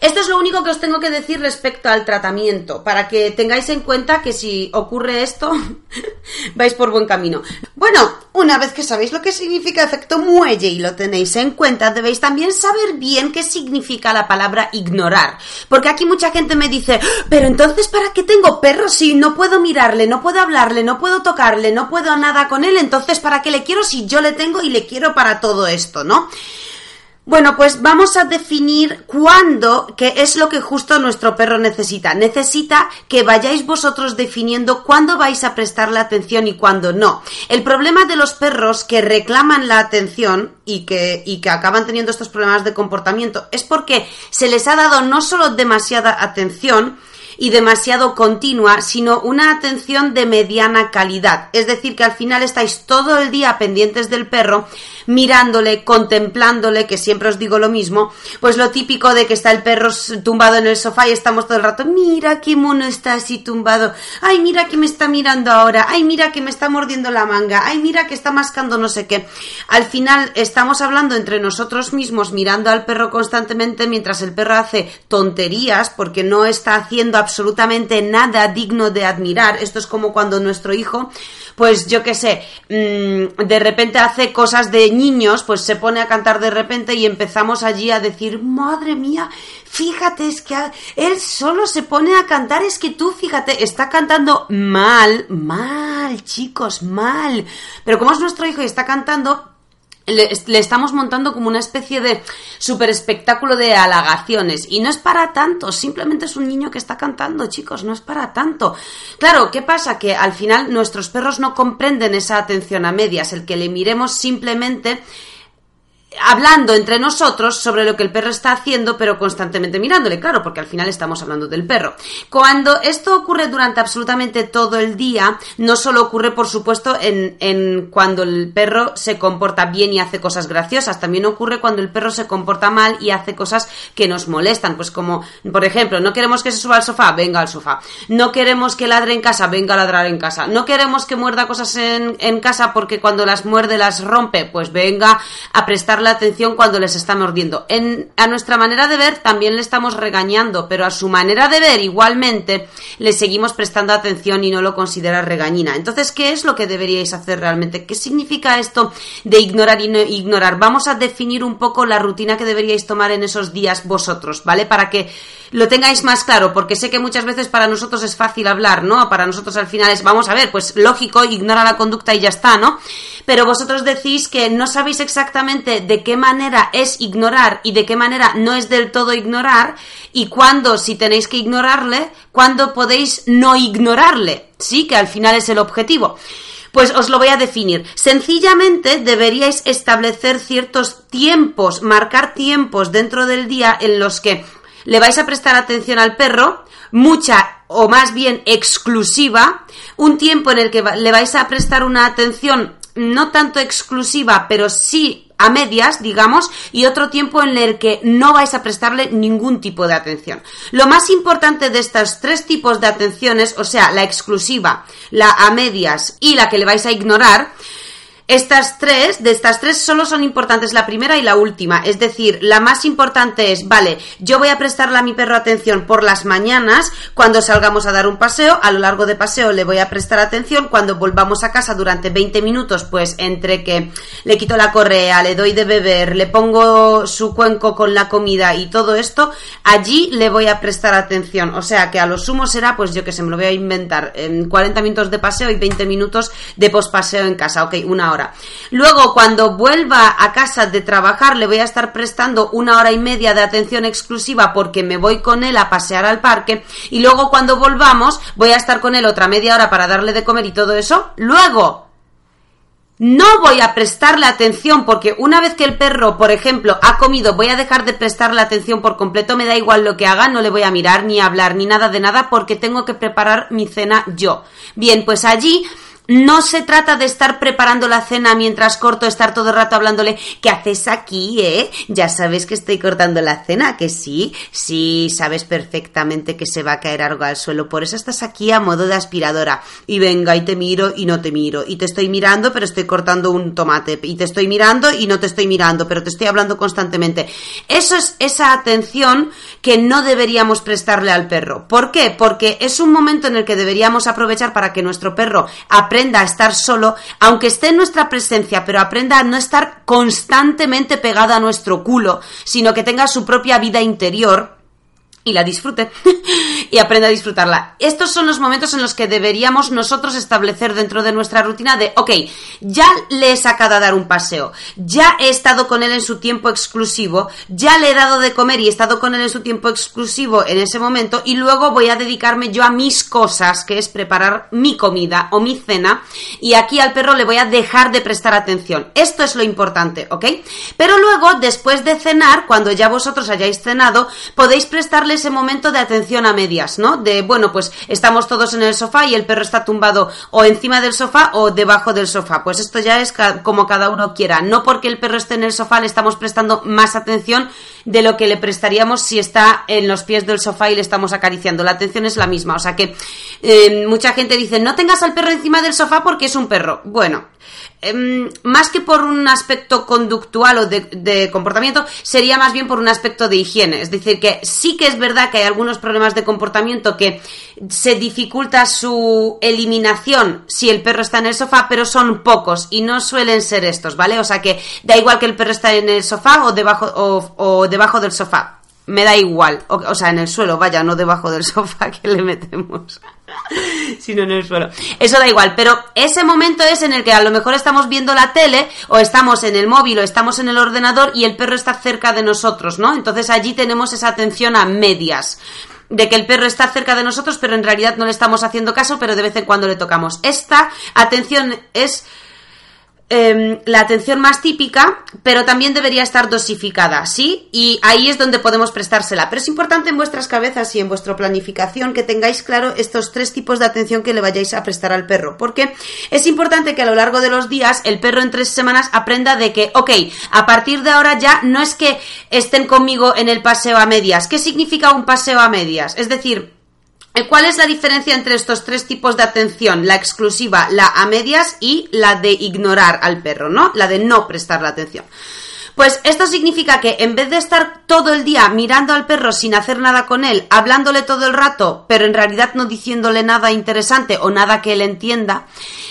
Esto es lo único que os tengo que decir respecto al tratamiento, para que tengáis en cuenta que si ocurre esto, <laughs> vais por buen camino. Bueno, una vez que sabéis lo que significa efecto muelle y lo tenéis en cuenta, debéis también saber bien qué significa la palabra ignorar. Porque aquí mucha gente me dice, pero entonces ¿para qué tengo perro si no puedo mirarle, no puedo hablarle, no puedo tocarle, no puedo nada con él? Entonces ¿para qué le quiero si yo le tengo y le quiero para todo esto, ¿no? Bueno, pues vamos a definir cuándo, que es lo que justo nuestro perro necesita. Necesita que vayáis vosotros definiendo cuándo vais a prestarle atención y cuándo no. El problema de los perros que reclaman la atención y que, y que acaban teniendo estos problemas de comportamiento es porque se les ha dado no solo demasiada atención, y demasiado continua, sino una atención de mediana calidad. Es decir, que al final estáis todo el día pendientes del perro mirándole, contemplándole, que siempre os digo lo mismo, pues lo típico de que está el perro tumbado en el sofá y estamos todo el rato, mira qué mono está así tumbado, ay mira que me está mirando ahora, ay mira que me está mordiendo la manga, ay mira que está mascando no sé qué. Al final estamos hablando entre nosotros mismos mirando al perro constantemente mientras el perro hace tonterías porque no está haciendo absolutamente nada digno de admirar. Esto es como cuando nuestro hijo, pues yo qué sé, mm, de repente hace cosas de niños, pues se pone a cantar de repente y empezamos allí a decir, madre mía, fíjate, es que él solo se pone a cantar, es que tú, fíjate, está cantando mal, mal, chicos, mal. Pero como es nuestro hijo y está cantando, le, estamos montando como una especie de super espectáculo de halagaciones. Y no es para tanto, simplemente es un niño que está cantando, chicos, no es para tanto. Claro, ¿qué pasa? Que al final nuestros perros no comprenden esa atención a medias, el que le miremos simplemente hablando entre nosotros sobre lo que el perro está haciendo, pero constantemente mirándole, claro, porque al final estamos hablando del perro. Cuando esto ocurre durante absolutamente todo el día, no solo ocurre, por supuesto, en, en, cuando el perro se comporta bien y hace cosas graciosas, también ocurre cuando el perro se comporta mal y hace cosas que nos molestan, pues como, por ejemplo, no queremos que se suba al sofá, venga al sofá. No queremos que ladre en casa, venga a ladrar en casa. No queremos que muerda cosas en, en casa porque cuando las muerde las rompe, pues venga a prestarle atención cuando les está mordiendo. En, a nuestra manera de ver también le estamos regañando, pero a su manera de ver igualmente le seguimos prestando atención y no lo considera regañina. Entonces, ¿qué es lo que deberíais hacer realmente? ¿Qué significa esto de ignorar y no ignorar? Vamos a definir un poco la rutina que deberíais tomar en esos días vosotros, ¿vale? Para que lo tengáis más claro, porque sé que muchas veces para nosotros es fácil hablar, ¿no? Para nosotros al final es, vamos a ver, pues lógico, ignora la conducta y ya está, ¿no? Pero vosotros decís que no sabéis exactamente de qué manera es ignorar y de qué manera no es del todo ignorar y cuándo, si tenéis que ignorarle, cuándo podéis no ignorarle, ¿sí? Que al final es el objetivo. Pues os lo voy a definir. Sencillamente deberíais establecer ciertos tiempos, marcar tiempos dentro del día en los que le vais a prestar atención al perro, mucha o más bien exclusiva, un tiempo en el que le vais a prestar una atención no tanto exclusiva, pero sí a medias, digamos, y otro tiempo en el que no vais a prestarle ningún tipo de atención. Lo más importante de estos tres tipos de atenciones, o sea, la exclusiva, la a medias y la que le vais a ignorar, estas tres, de estas tres solo son importantes la primera y la última. Es decir, la más importante es, vale, yo voy a prestarle a mi perro atención por las mañanas cuando salgamos a dar un paseo. A lo largo de paseo le voy a prestar atención. Cuando volvamos a casa durante 20 minutos, pues entre que le quito la correa, le doy de beber, le pongo su cuenco con la comida y todo esto, allí le voy a prestar atención. O sea que a lo sumo será, pues yo que se me lo voy a inventar, en 40 minutos de paseo y 20 minutos de pospaseo en casa. Ok, una hora Luego, cuando vuelva a casa de trabajar, le voy a estar prestando una hora y media de atención exclusiva porque me voy con él a pasear al parque. Y luego, cuando volvamos, voy a estar con él otra media hora para darle de comer y todo eso. Luego, no voy a prestarle atención porque una vez que el perro, por ejemplo, ha comido, voy a dejar de prestarle atención por completo, me da igual lo que haga, no le voy a mirar ni hablar ni nada de nada porque tengo que preparar mi cena yo. Bien, pues allí no se trata de estar preparando la cena mientras corto, estar todo el rato hablándole, ¿qué haces aquí, eh? Ya sabes que estoy cortando la cena, que sí, sí, sabes perfectamente que se va a caer algo al suelo, por eso estás aquí a modo de aspiradora. Y venga, y te miro y no te miro, y te estoy mirando, pero estoy cortando un tomate, y te estoy mirando y no te estoy mirando, pero te estoy hablando constantemente. Eso es esa atención que no deberíamos prestarle al perro. ¿Por qué? Porque es un momento en el que deberíamos aprovechar para que nuestro perro aprenda aprenda a estar solo, aunque esté en nuestra presencia, pero aprenda a no estar constantemente pegada a nuestro culo, sino que tenga su propia vida interior y la disfrute <laughs> y aprenda a disfrutarla. Estos son los momentos en los que deberíamos nosotros establecer dentro de nuestra rutina de, ok, ya le he sacado a dar un paseo, ya he estado con él en su tiempo exclusivo, ya le he dado de comer y he estado con él en su tiempo exclusivo en ese momento y luego voy a dedicarme yo a mis cosas, que es preparar mi comida o mi cena y aquí al perro le voy a dejar de prestar atención. Esto es lo importante, ¿ok? Pero luego, después de cenar, cuando ya vosotros hayáis cenado, podéis prestarle ese momento de atención a medias, ¿no? De, bueno, pues estamos todos en el sofá y el perro está tumbado o encima del sofá o debajo del sofá. Pues esto ya es como cada uno quiera. No porque el perro esté en el sofá le estamos prestando más atención de lo que le prestaríamos si está en los pies del sofá y le estamos acariciando. La atención es la misma. O sea que eh, mucha gente dice, no tengas al perro encima del sofá porque es un perro. Bueno, Em, más que por un aspecto conductual o de, comportamiento, sería más bien por un aspecto de higiene. Es decir, que sí que es verdad que hay algunos problemas de comportamiento que se dificulta su eliminación si el perro está en el sofá, pero son pocos y no suelen ser estos, ¿vale? O sea que da igual que el perro está en el sofá o debajo, o debajo del sofá me da igual. O, sea, en el suelo, vaya, no debajo del <laughs> sofá que le metemos, <laughs> sino en el suelo. Eso da igual, pero ese momento es en el que a lo mejor estamos viendo la tele, o estamos en el móvil, o estamos en el ordenador y el perro está cerca de nosotros, ¿no? Entonces allí tenemos esa atención a medias de que el perro está cerca de nosotros, pero en realidad no le estamos haciendo caso, pero de vez en cuando le tocamos. Esta atención es Em, la atención más típica, pero también debería estar dosificada, ¿sí? Y ahí es donde podemos prestársela. Pero es importante en vuestras cabezas y en vuestra planificación que tengáis claro estos tres tipos de atención que le vayáis a prestar al perro, porque es importante que a lo largo de los días el perro en tres semanas aprenda de que, ok, a partir de ahora ya no es que estén conmigo en el paseo a medias. ¿Qué significa un paseo a medias? Es decir, ¿Cuál es la diferencia entre estos tres tipos de atención? La exclusiva, la a medias y la de ignorar al perro, ¿no? La de no prestar la atención. Pues esto significa que en vez de estar todo el día mirando al perro sin hacer nada con él, hablándole todo el rato, pero en realidad no diciéndole nada interesante o nada que él entienda,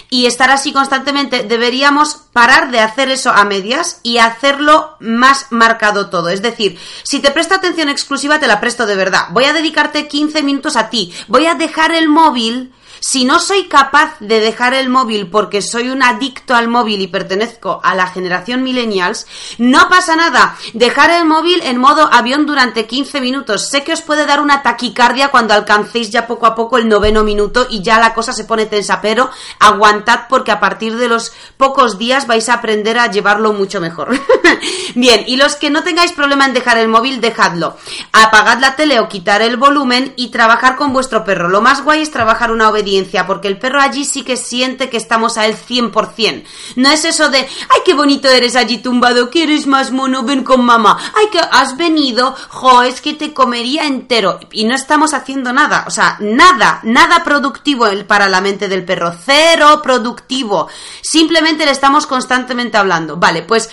y estar así constantemente, deberíamos parar de hacer eso a medias y hacerlo más marcado todo. Es decir, si te presto atención exclusiva, te la presto de verdad. Voy a dedicarte 15 minutos a ti. Voy a dejar el móvil si no soy capaz de dejar el móvil porque soy un adicto al móvil y pertenezco a la generación millennials, no pasa nada. Dejar el móvil en modo avión durante 15 minutos. Sé que os puede dar una taquicardia cuando alcancéis ya poco a poco el noveno minuto y ya la cosa se pone tensa, pero aguantad porque a partir de los pocos días vais a aprender a llevarlo mucho mejor. <laughs> Bien, y los que no tengáis problema en dejar el móvil, dejadlo. Apagad la tele o quitar el volumen y trabajar con vuestro perro. Lo más guay es trabajar una obediencia porque el perro allí sí que siente que estamos a él 100%. No es eso de, ay, qué bonito eres allí tumbado, quieres más mono, ven con mamá. Ay, que has venido, jo, es que te comería entero. Y no estamos haciendo nada, o sea, nada, nada productivo para la mente del perro, cero productivo. Simplemente le estamos constantemente hablando. Vale, pues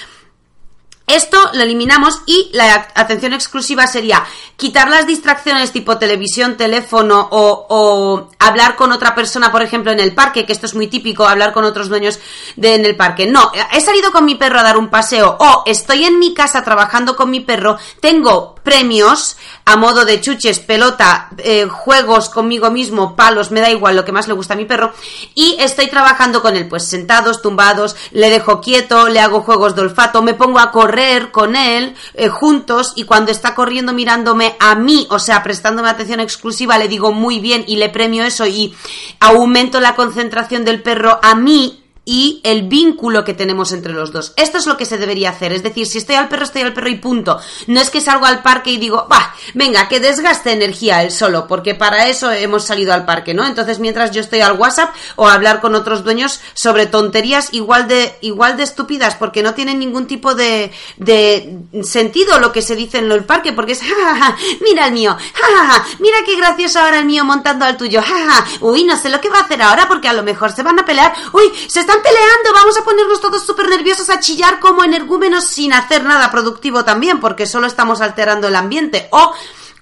esto lo eliminamos y la atención exclusiva sería quitar las distracciones tipo televisión, teléfono o, hablar con otra persona, por ejemplo, en el parque, que esto es muy típico, hablar con otros dueños de, en el parque. No, he salido con mi perro a dar un paseo o estoy en mi casa trabajando con mi perro, tengo premios a modo de chuches, pelota, eh, juegos conmigo mismo, palos, me da igual lo que más le gusta a mi perro y estoy trabajando con él, pues sentados, tumbados, le dejo quieto, le hago juegos de olfato, me pongo a correr con él eh, juntos y cuando está corriendo mirándome a mí, o sea, prestándome atención exclusiva, le digo muy bien y le premio eso y aumento la concentración del perro a mí y el vínculo que tenemos entre los dos. Esto es lo que se debería hacer. Es decir, si estoy al perro, estoy al perro y punto. No es que salgo al parque y digo, va, venga, que desgaste energía él solo, porque para eso hemos salido al parque, ¿no? Entonces, mientras yo estoy al WhatsApp o a hablar con otros dueños sobre tonterías igual de, igual de estúpidas, porque no tienen ningún tipo de, de sentido lo que se dice en el parque, porque es, ja, mira el mío, ja, mira qué gracioso ahora el mío montando al tuyo, ja, uy, no sé lo que va a hacer ahora, porque a lo mejor se van a pelear, uy, se está están peleando, vamos a ponernos todos súper nerviosos a chillar como energúmenos sin hacer nada productivo también, porque solo estamos alterando el ambiente. O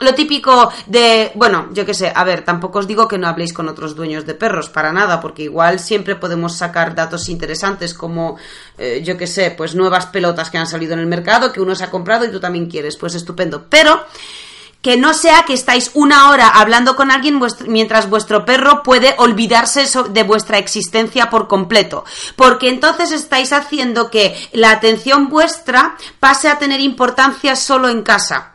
lo típico de, bueno, yo qué sé, a ver, tampoco os digo que no habléis con otros dueños de perros, para nada, porque igual siempre podemos sacar datos interesantes como, eh, yo qué sé, pues nuevas pelotas que han salido en el mercado, que uno se ha comprado y tú también quieres, pues estupendo. Pero que no sea que estáis una hora hablando con alguien mientras vuestro perro puede olvidarse de vuestra existencia por completo. Porque entonces estáis haciendo que la atención vuestra pase a tener importancia solo en casa.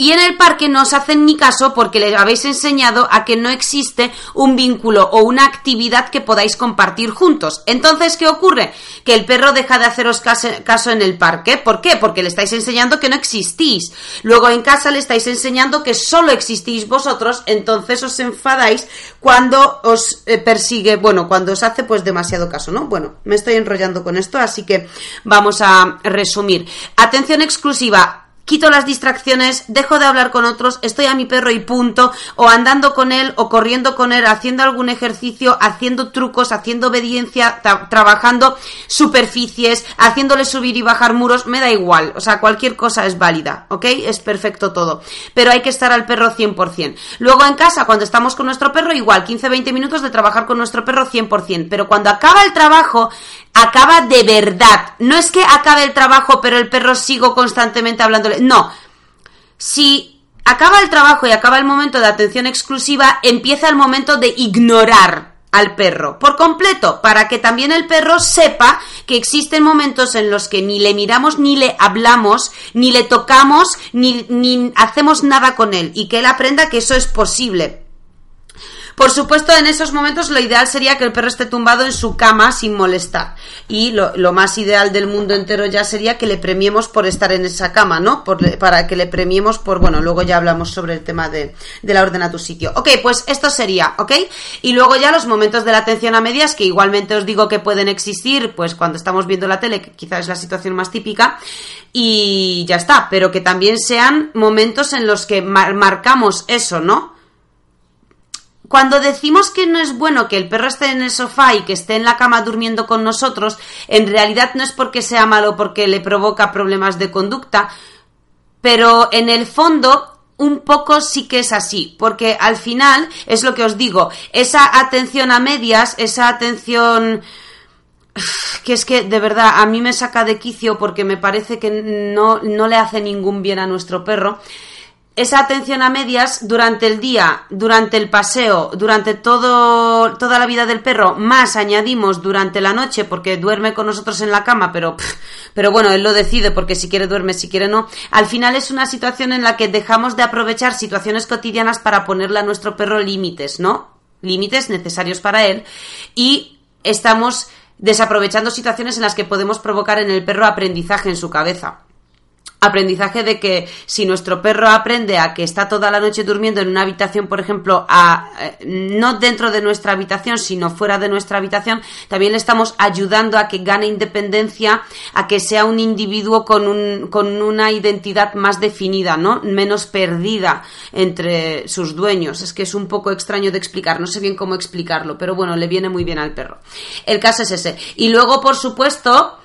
Y en el parque no os hacen ni caso porque le habéis enseñado a que no existe un vínculo o una actividad que podáis compartir juntos. Entonces, ¿qué ocurre? Que el perro deja de haceros caso en el parque. ¿Por qué? Porque le estáis enseñando que no existís. Luego en casa le estáis enseñando que solo existís vosotros, entonces os enfadáis cuando os eh, persigue, bueno, cuando os hace pues demasiado caso, ¿no? Bueno, me estoy enrollando con esto, así que vamos a resumir. Atención exclusiva quito las distracciones, dejo de hablar con otros, estoy a mi perro y punto, o andando con él, o corriendo con él, haciendo algún ejercicio, haciendo trucos, haciendo obediencia, trabajando superficies, haciéndole subir y bajar muros, me da igual, o sea, cualquier cosa es válida, ¿ok? Es perfecto todo, pero hay que estar al perro 100%. Luego en casa, cuando estamos con nuestro perro, igual, 15-20 minutos de trabajar con nuestro perro 100%, pero cuando acaba el trabajo, acaba de verdad. No es que acabe el trabajo, pero el perro sigo constantemente No. Si acaba el trabajo y acaba el momento de atención exclusiva, empieza el momento de ignorar al perro por completo, para que también el perro sepa que existen momentos en los que ni le miramos, ni le hablamos, ni le tocamos, ni, ni hacemos nada con él y que él aprenda que eso es posible. Por supuesto, en esos momentos lo ideal sería que el perro esté tumbado en su cama sin molestar. Y lo, más ideal del mundo entero ya sería que le premiemos por estar en esa cama, ¿no? para que le premiemos por, bueno, luego ya hablamos sobre el tema de, la orden a tu sitio. Ok, pues esto sería, ¿ok? Y luego ya los momentos de la atención a medias, que igualmente os digo que pueden existir, pues cuando estamos viendo la tele, que quizás es la situación más típica, y ya está, pero que también sean momentos en los que marcamos eso, ¿no? Cuando decimos que no es bueno que el perro esté en el sofá y que esté en la cama durmiendo con nosotros, en realidad no es porque sea malo porque le provoca problemas de conducta, pero en el fondo un poco sí que es así, porque al final es lo que os digo, esa atención a medias, esa atención <sighs> que es que de verdad a mí me saca de quicio porque me parece que no, no le hace ningún bien a nuestro perro esa atención a medias durante el día, durante el paseo, durante todo, toda la vida del perro, más añadimos durante la noche porque duerme con nosotros en la cama, pero, pero bueno, él lo decide porque si quiere duerme, si quiere no. Al final es una situación en la que dejamos de aprovechar situaciones cotidianas para ponerle a nuestro perro límites, ¿no? Límites necesarios para él y estamos desaprovechando situaciones en las que podemos provocar en el perro aprendizaje en su cabeza aprendizaje de que si nuestro perro aprende a que está toda la noche durmiendo en una habitación, por ejemplo, a, eh, no dentro de nuestra habitación, sino fuera de nuestra habitación, también le estamos ayudando a que gane independencia, a que sea un individuo con, un, con una identidad más definida, ¿no? Menos perdida entre sus dueños. Es que es un poco extraño de explicar, no sé bien cómo explicarlo, pero bueno, le viene muy bien al perro. El caso es ese. Y luego, por supuesto,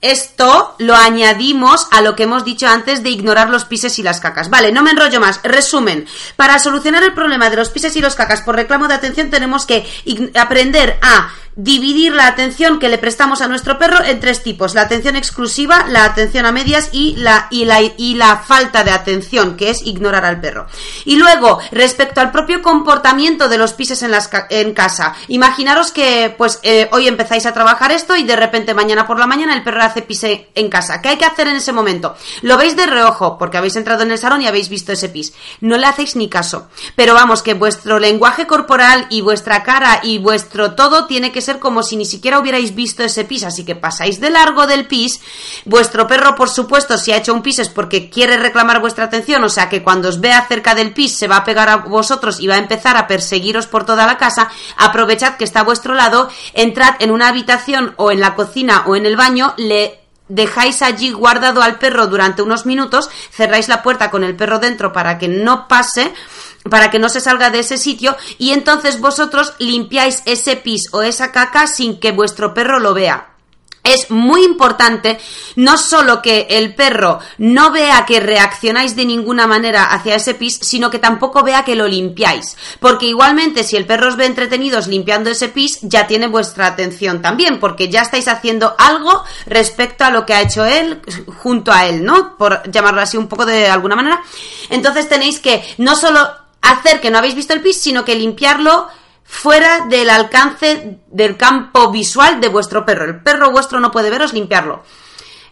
esto lo añadimos a lo que hemos dicho antes de ignorar los pises y las cacas. Vale, no me enrollo más. Resumen, para solucionar el problema de los pises y los cacas por reclamo de atención tenemos que aprender a dividir la atención que le prestamos a nuestro perro en tres tipos. La atención exclusiva, la atención a medias y la, y la, y la falta de atención, que es ignorar al perro. Y luego, respecto al propio comportamiento de los pises en, en casa, imaginaros que pues eh, hoy empezáis a trabajar esto y de repente mañana por la mañana el perro hace pis en casa. ¿Qué hay que hacer en ese momento? Lo veis de reojo, porque habéis entrado en el salón y habéis visto ese pis. No le hacéis ni caso. Pero vamos, que vuestro lenguaje corporal y vuestra cara y vuestro todo tiene que ser como si ni siquiera hubierais visto ese pis. Así que pasáis de largo del pis. Vuestro perro, por supuesto, si ha hecho un pis es porque quiere reclamar vuestra atención. O sea que cuando os vea cerca del pis se va a pegar a vosotros y va a empezar a perseguiros por toda la casa. Aprovechad que está a vuestro lado, entrad en una habitación o en la cocina o en el baño, le dejáis allí guardado al perro durante unos minutos, cerráis la puerta con el perro dentro para que no pase para que no se salga de ese sitio y entonces vosotros limpiáis ese pis o esa caca sin que vuestro perro lo vea es muy importante no solo que el perro no vea que reaccionáis de ninguna manera hacia ese pis, sino que tampoco vea que lo limpiáis. Porque igualmente si el perro os ve entretenidos limpiando ese pis, ya tiene vuestra atención también, porque ya estáis haciendo algo respecto a lo que ha hecho él junto a él, ¿no? Por llamarlo así un poco de alguna manera. Entonces tenéis que no solo hacer que no habéis visto el pis, sino que limpiarlo fuera del alcance del campo visual de vuestro perro. El perro vuestro no puede veros limpiarlo.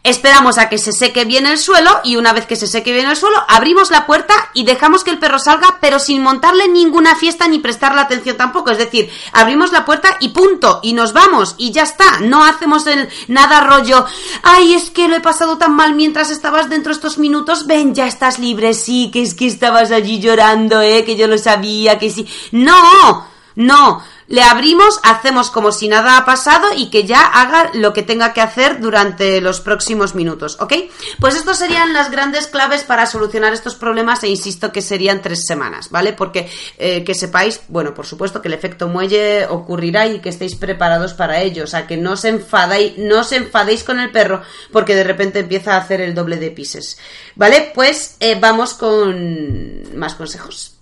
Esperamos a que se seque bien el suelo y una vez que se seque bien el suelo, abrimos la puerta y dejamos que el perro salga, pero sin montarle ninguna fiesta ni prestarle atención tampoco. Es decir, abrimos la puerta y punto, y nos vamos, y ya está. No hacemos nada rollo. Ay, es que lo he pasado tan mal mientras estabas dentro estos minutos. Ven, ya estás libre. Sí, que es que estabas allí llorando, eh, que yo lo sabía, que sí. No, no, le abrimos, hacemos como si nada ha pasado y que ya haga lo que tenga que hacer durante los próximos minutos, ¿ok? Pues estas serían las grandes claves para solucionar estos problemas e insisto que serían tres semanas, ¿vale? Porque eh, que sepáis, bueno, por supuesto que el efecto muelle ocurrirá y que estéis preparados para ello, o sea, que no os enfadéis, no os enfadéis con el perro porque de repente empieza a hacer el doble de pises, ¿vale? Pues eh, vamos con más consejos.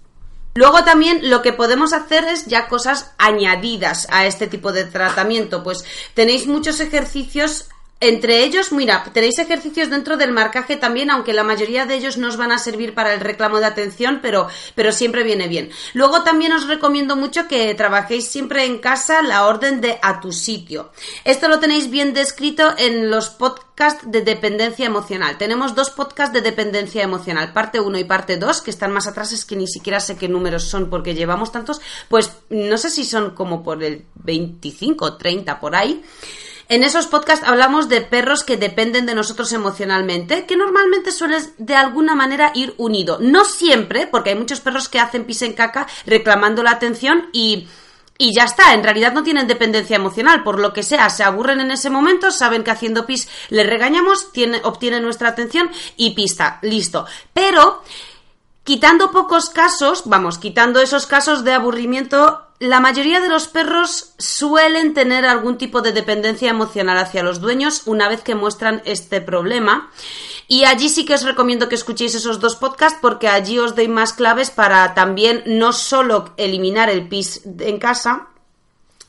Luego también lo que podemos hacer es ya cosas añadidas a este tipo de tratamiento. Pues tenéis muchos ejercicios entre ellos, mira, tenéis ejercicios dentro del marcaje también, aunque la mayoría de ellos no os van a servir para el reclamo de atención, pero, pero siempre viene bien. Luego también os recomiendo mucho que trabajéis siempre en casa la orden de a tu sitio. Esto lo tenéis bien descrito en los podcasts de dependencia emocional. Tenemos dos podcasts de dependencia emocional, parte 1 y parte 2, que están más atrás, es que ni siquiera sé qué números son porque llevamos tantos, pues no sé si son como por el 25 o 30 por ahí. En esos podcasts hablamos de perros que dependen de nosotros emocionalmente, que normalmente suele de alguna manera ir unido. No siempre, porque hay muchos perros que hacen pis en caca reclamando la atención y y ya está, en realidad no tienen dependencia emocional, por lo que sea, se aburren en ese momento, saben que haciendo pis les regañamos, tiene, obtienen nuestra atención y pista, listo. Pero, quitando pocos casos, vamos, quitando esos casos de aburrimiento, la mayoría de los perros suelen tener algún tipo de dependencia emocional hacia los dueños una vez que muestran este problema. Y allí sí que os recomiendo que escuchéis esos dos podcasts porque allí os doy más claves para también no solo eliminar el pis en casa,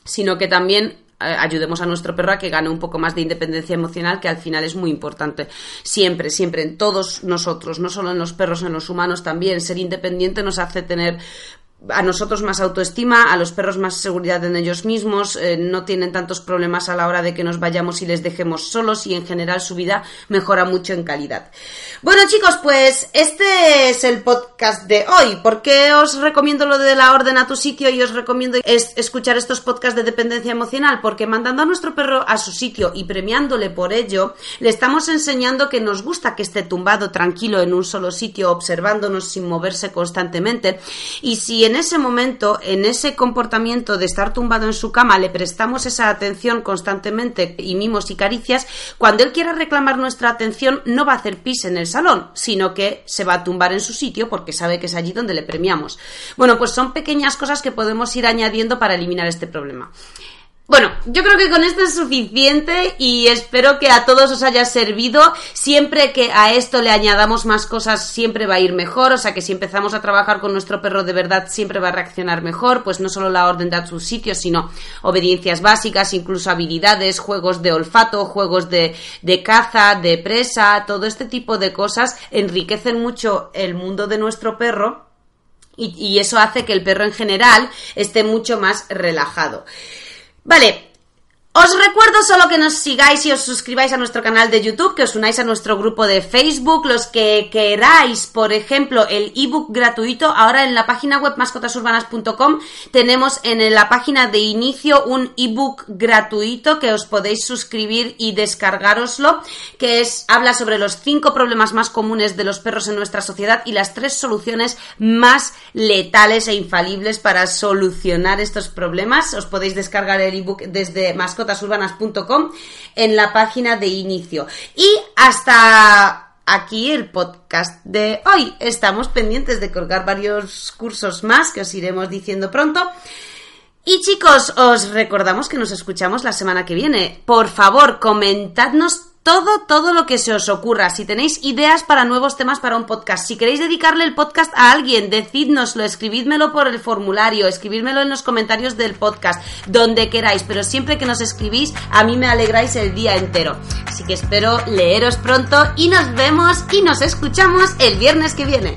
sino que también ayudemos a nuestro perro a que gane un poco más de independencia emocional, que al final es muy importante. Siempre, siempre, en todos nosotros, no solo en los perros, en los humanos también. Ser independiente nos hace tener a nosotros más autoestima, a los perros más seguridad en ellos mismos, eh, no tienen tantos problemas a la hora de que nos vayamos y les dejemos solos y en general su vida mejora mucho en calidad. Bueno chicos, pues este es el podcast de hoy. ¿Por qué os recomiendo lo de la orden a tu sitio y os recomiendo escuchar estos podcasts de dependencia emocional? Porque mandando a nuestro perro a su sitio y premiándole por ello, le estamos enseñando que nos gusta que esté tumbado tranquilo en un solo sitio observándonos sin moverse constantemente y si en en ese momento, en ese comportamiento de estar tumbado en su cama, le prestamos esa atención constantemente y mimos y caricias, cuando él quiera reclamar nuestra atención no va a hacer pis en el salón, sino que se va a tumbar en su sitio porque sabe que es allí donde le premiamos. Bueno, pues son pequeñas cosas que podemos ir añadiendo para eliminar este problema. Bueno, yo creo que con esto es suficiente y espero que a todos os haya servido. Siempre que a esto le añadamos más cosas, siempre va a ir mejor. O sea que si empezamos a trabajar con nuestro perro de verdad, siempre va a reaccionar mejor. Pues no solo la orden de su sitio, sino obediencias básicas, incluso habilidades, juegos de olfato, juegos de, caza, de presa, todo este tipo de cosas enriquecen mucho el mundo de nuestro perro. Y eso hace que el perro en general esté mucho más relajado. Vale, Os recuerdo solo que nos sigáis y os suscribáis a nuestro canal de YouTube, que os unáis a nuestro grupo de Facebook, los que queráis, por ejemplo, el ebook gratuito, ahora en la página web mascotasurbanas.com tenemos en la página de inicio un ebook gratuito que os podéis suscribir y descargaroslo, que es habla sobre los cinco problemas más comunes de los perros en nuestra sociedad y las tres soluciones más letales e infalibles para solucionar estos problemas. Os podéis descargar el ebook desde mascotas urbanas.com en la página de inicio. Y hasta aquí el podcast de hoy. Estamos pendientes de colgar varios cursos más que os iremos diciendo pronto. Y chicos, os recordamos que nos escuchamos la semana que viene. Por favor, comentadnos todo, todo lo que se os ocurra. Si tenéis ideas para nuevos temas para un podcast, si queréis dedicarle el podcast a alguien, decídnoslo, escribidmelo por el formulario, escribidmelo en los comentarios del podcast, donde queráis, pero siempre que nos escribís, a mí me alegráis el día entero. Así que espero leeros pronto y nos vemos y nos escuchamos el viernes que viene.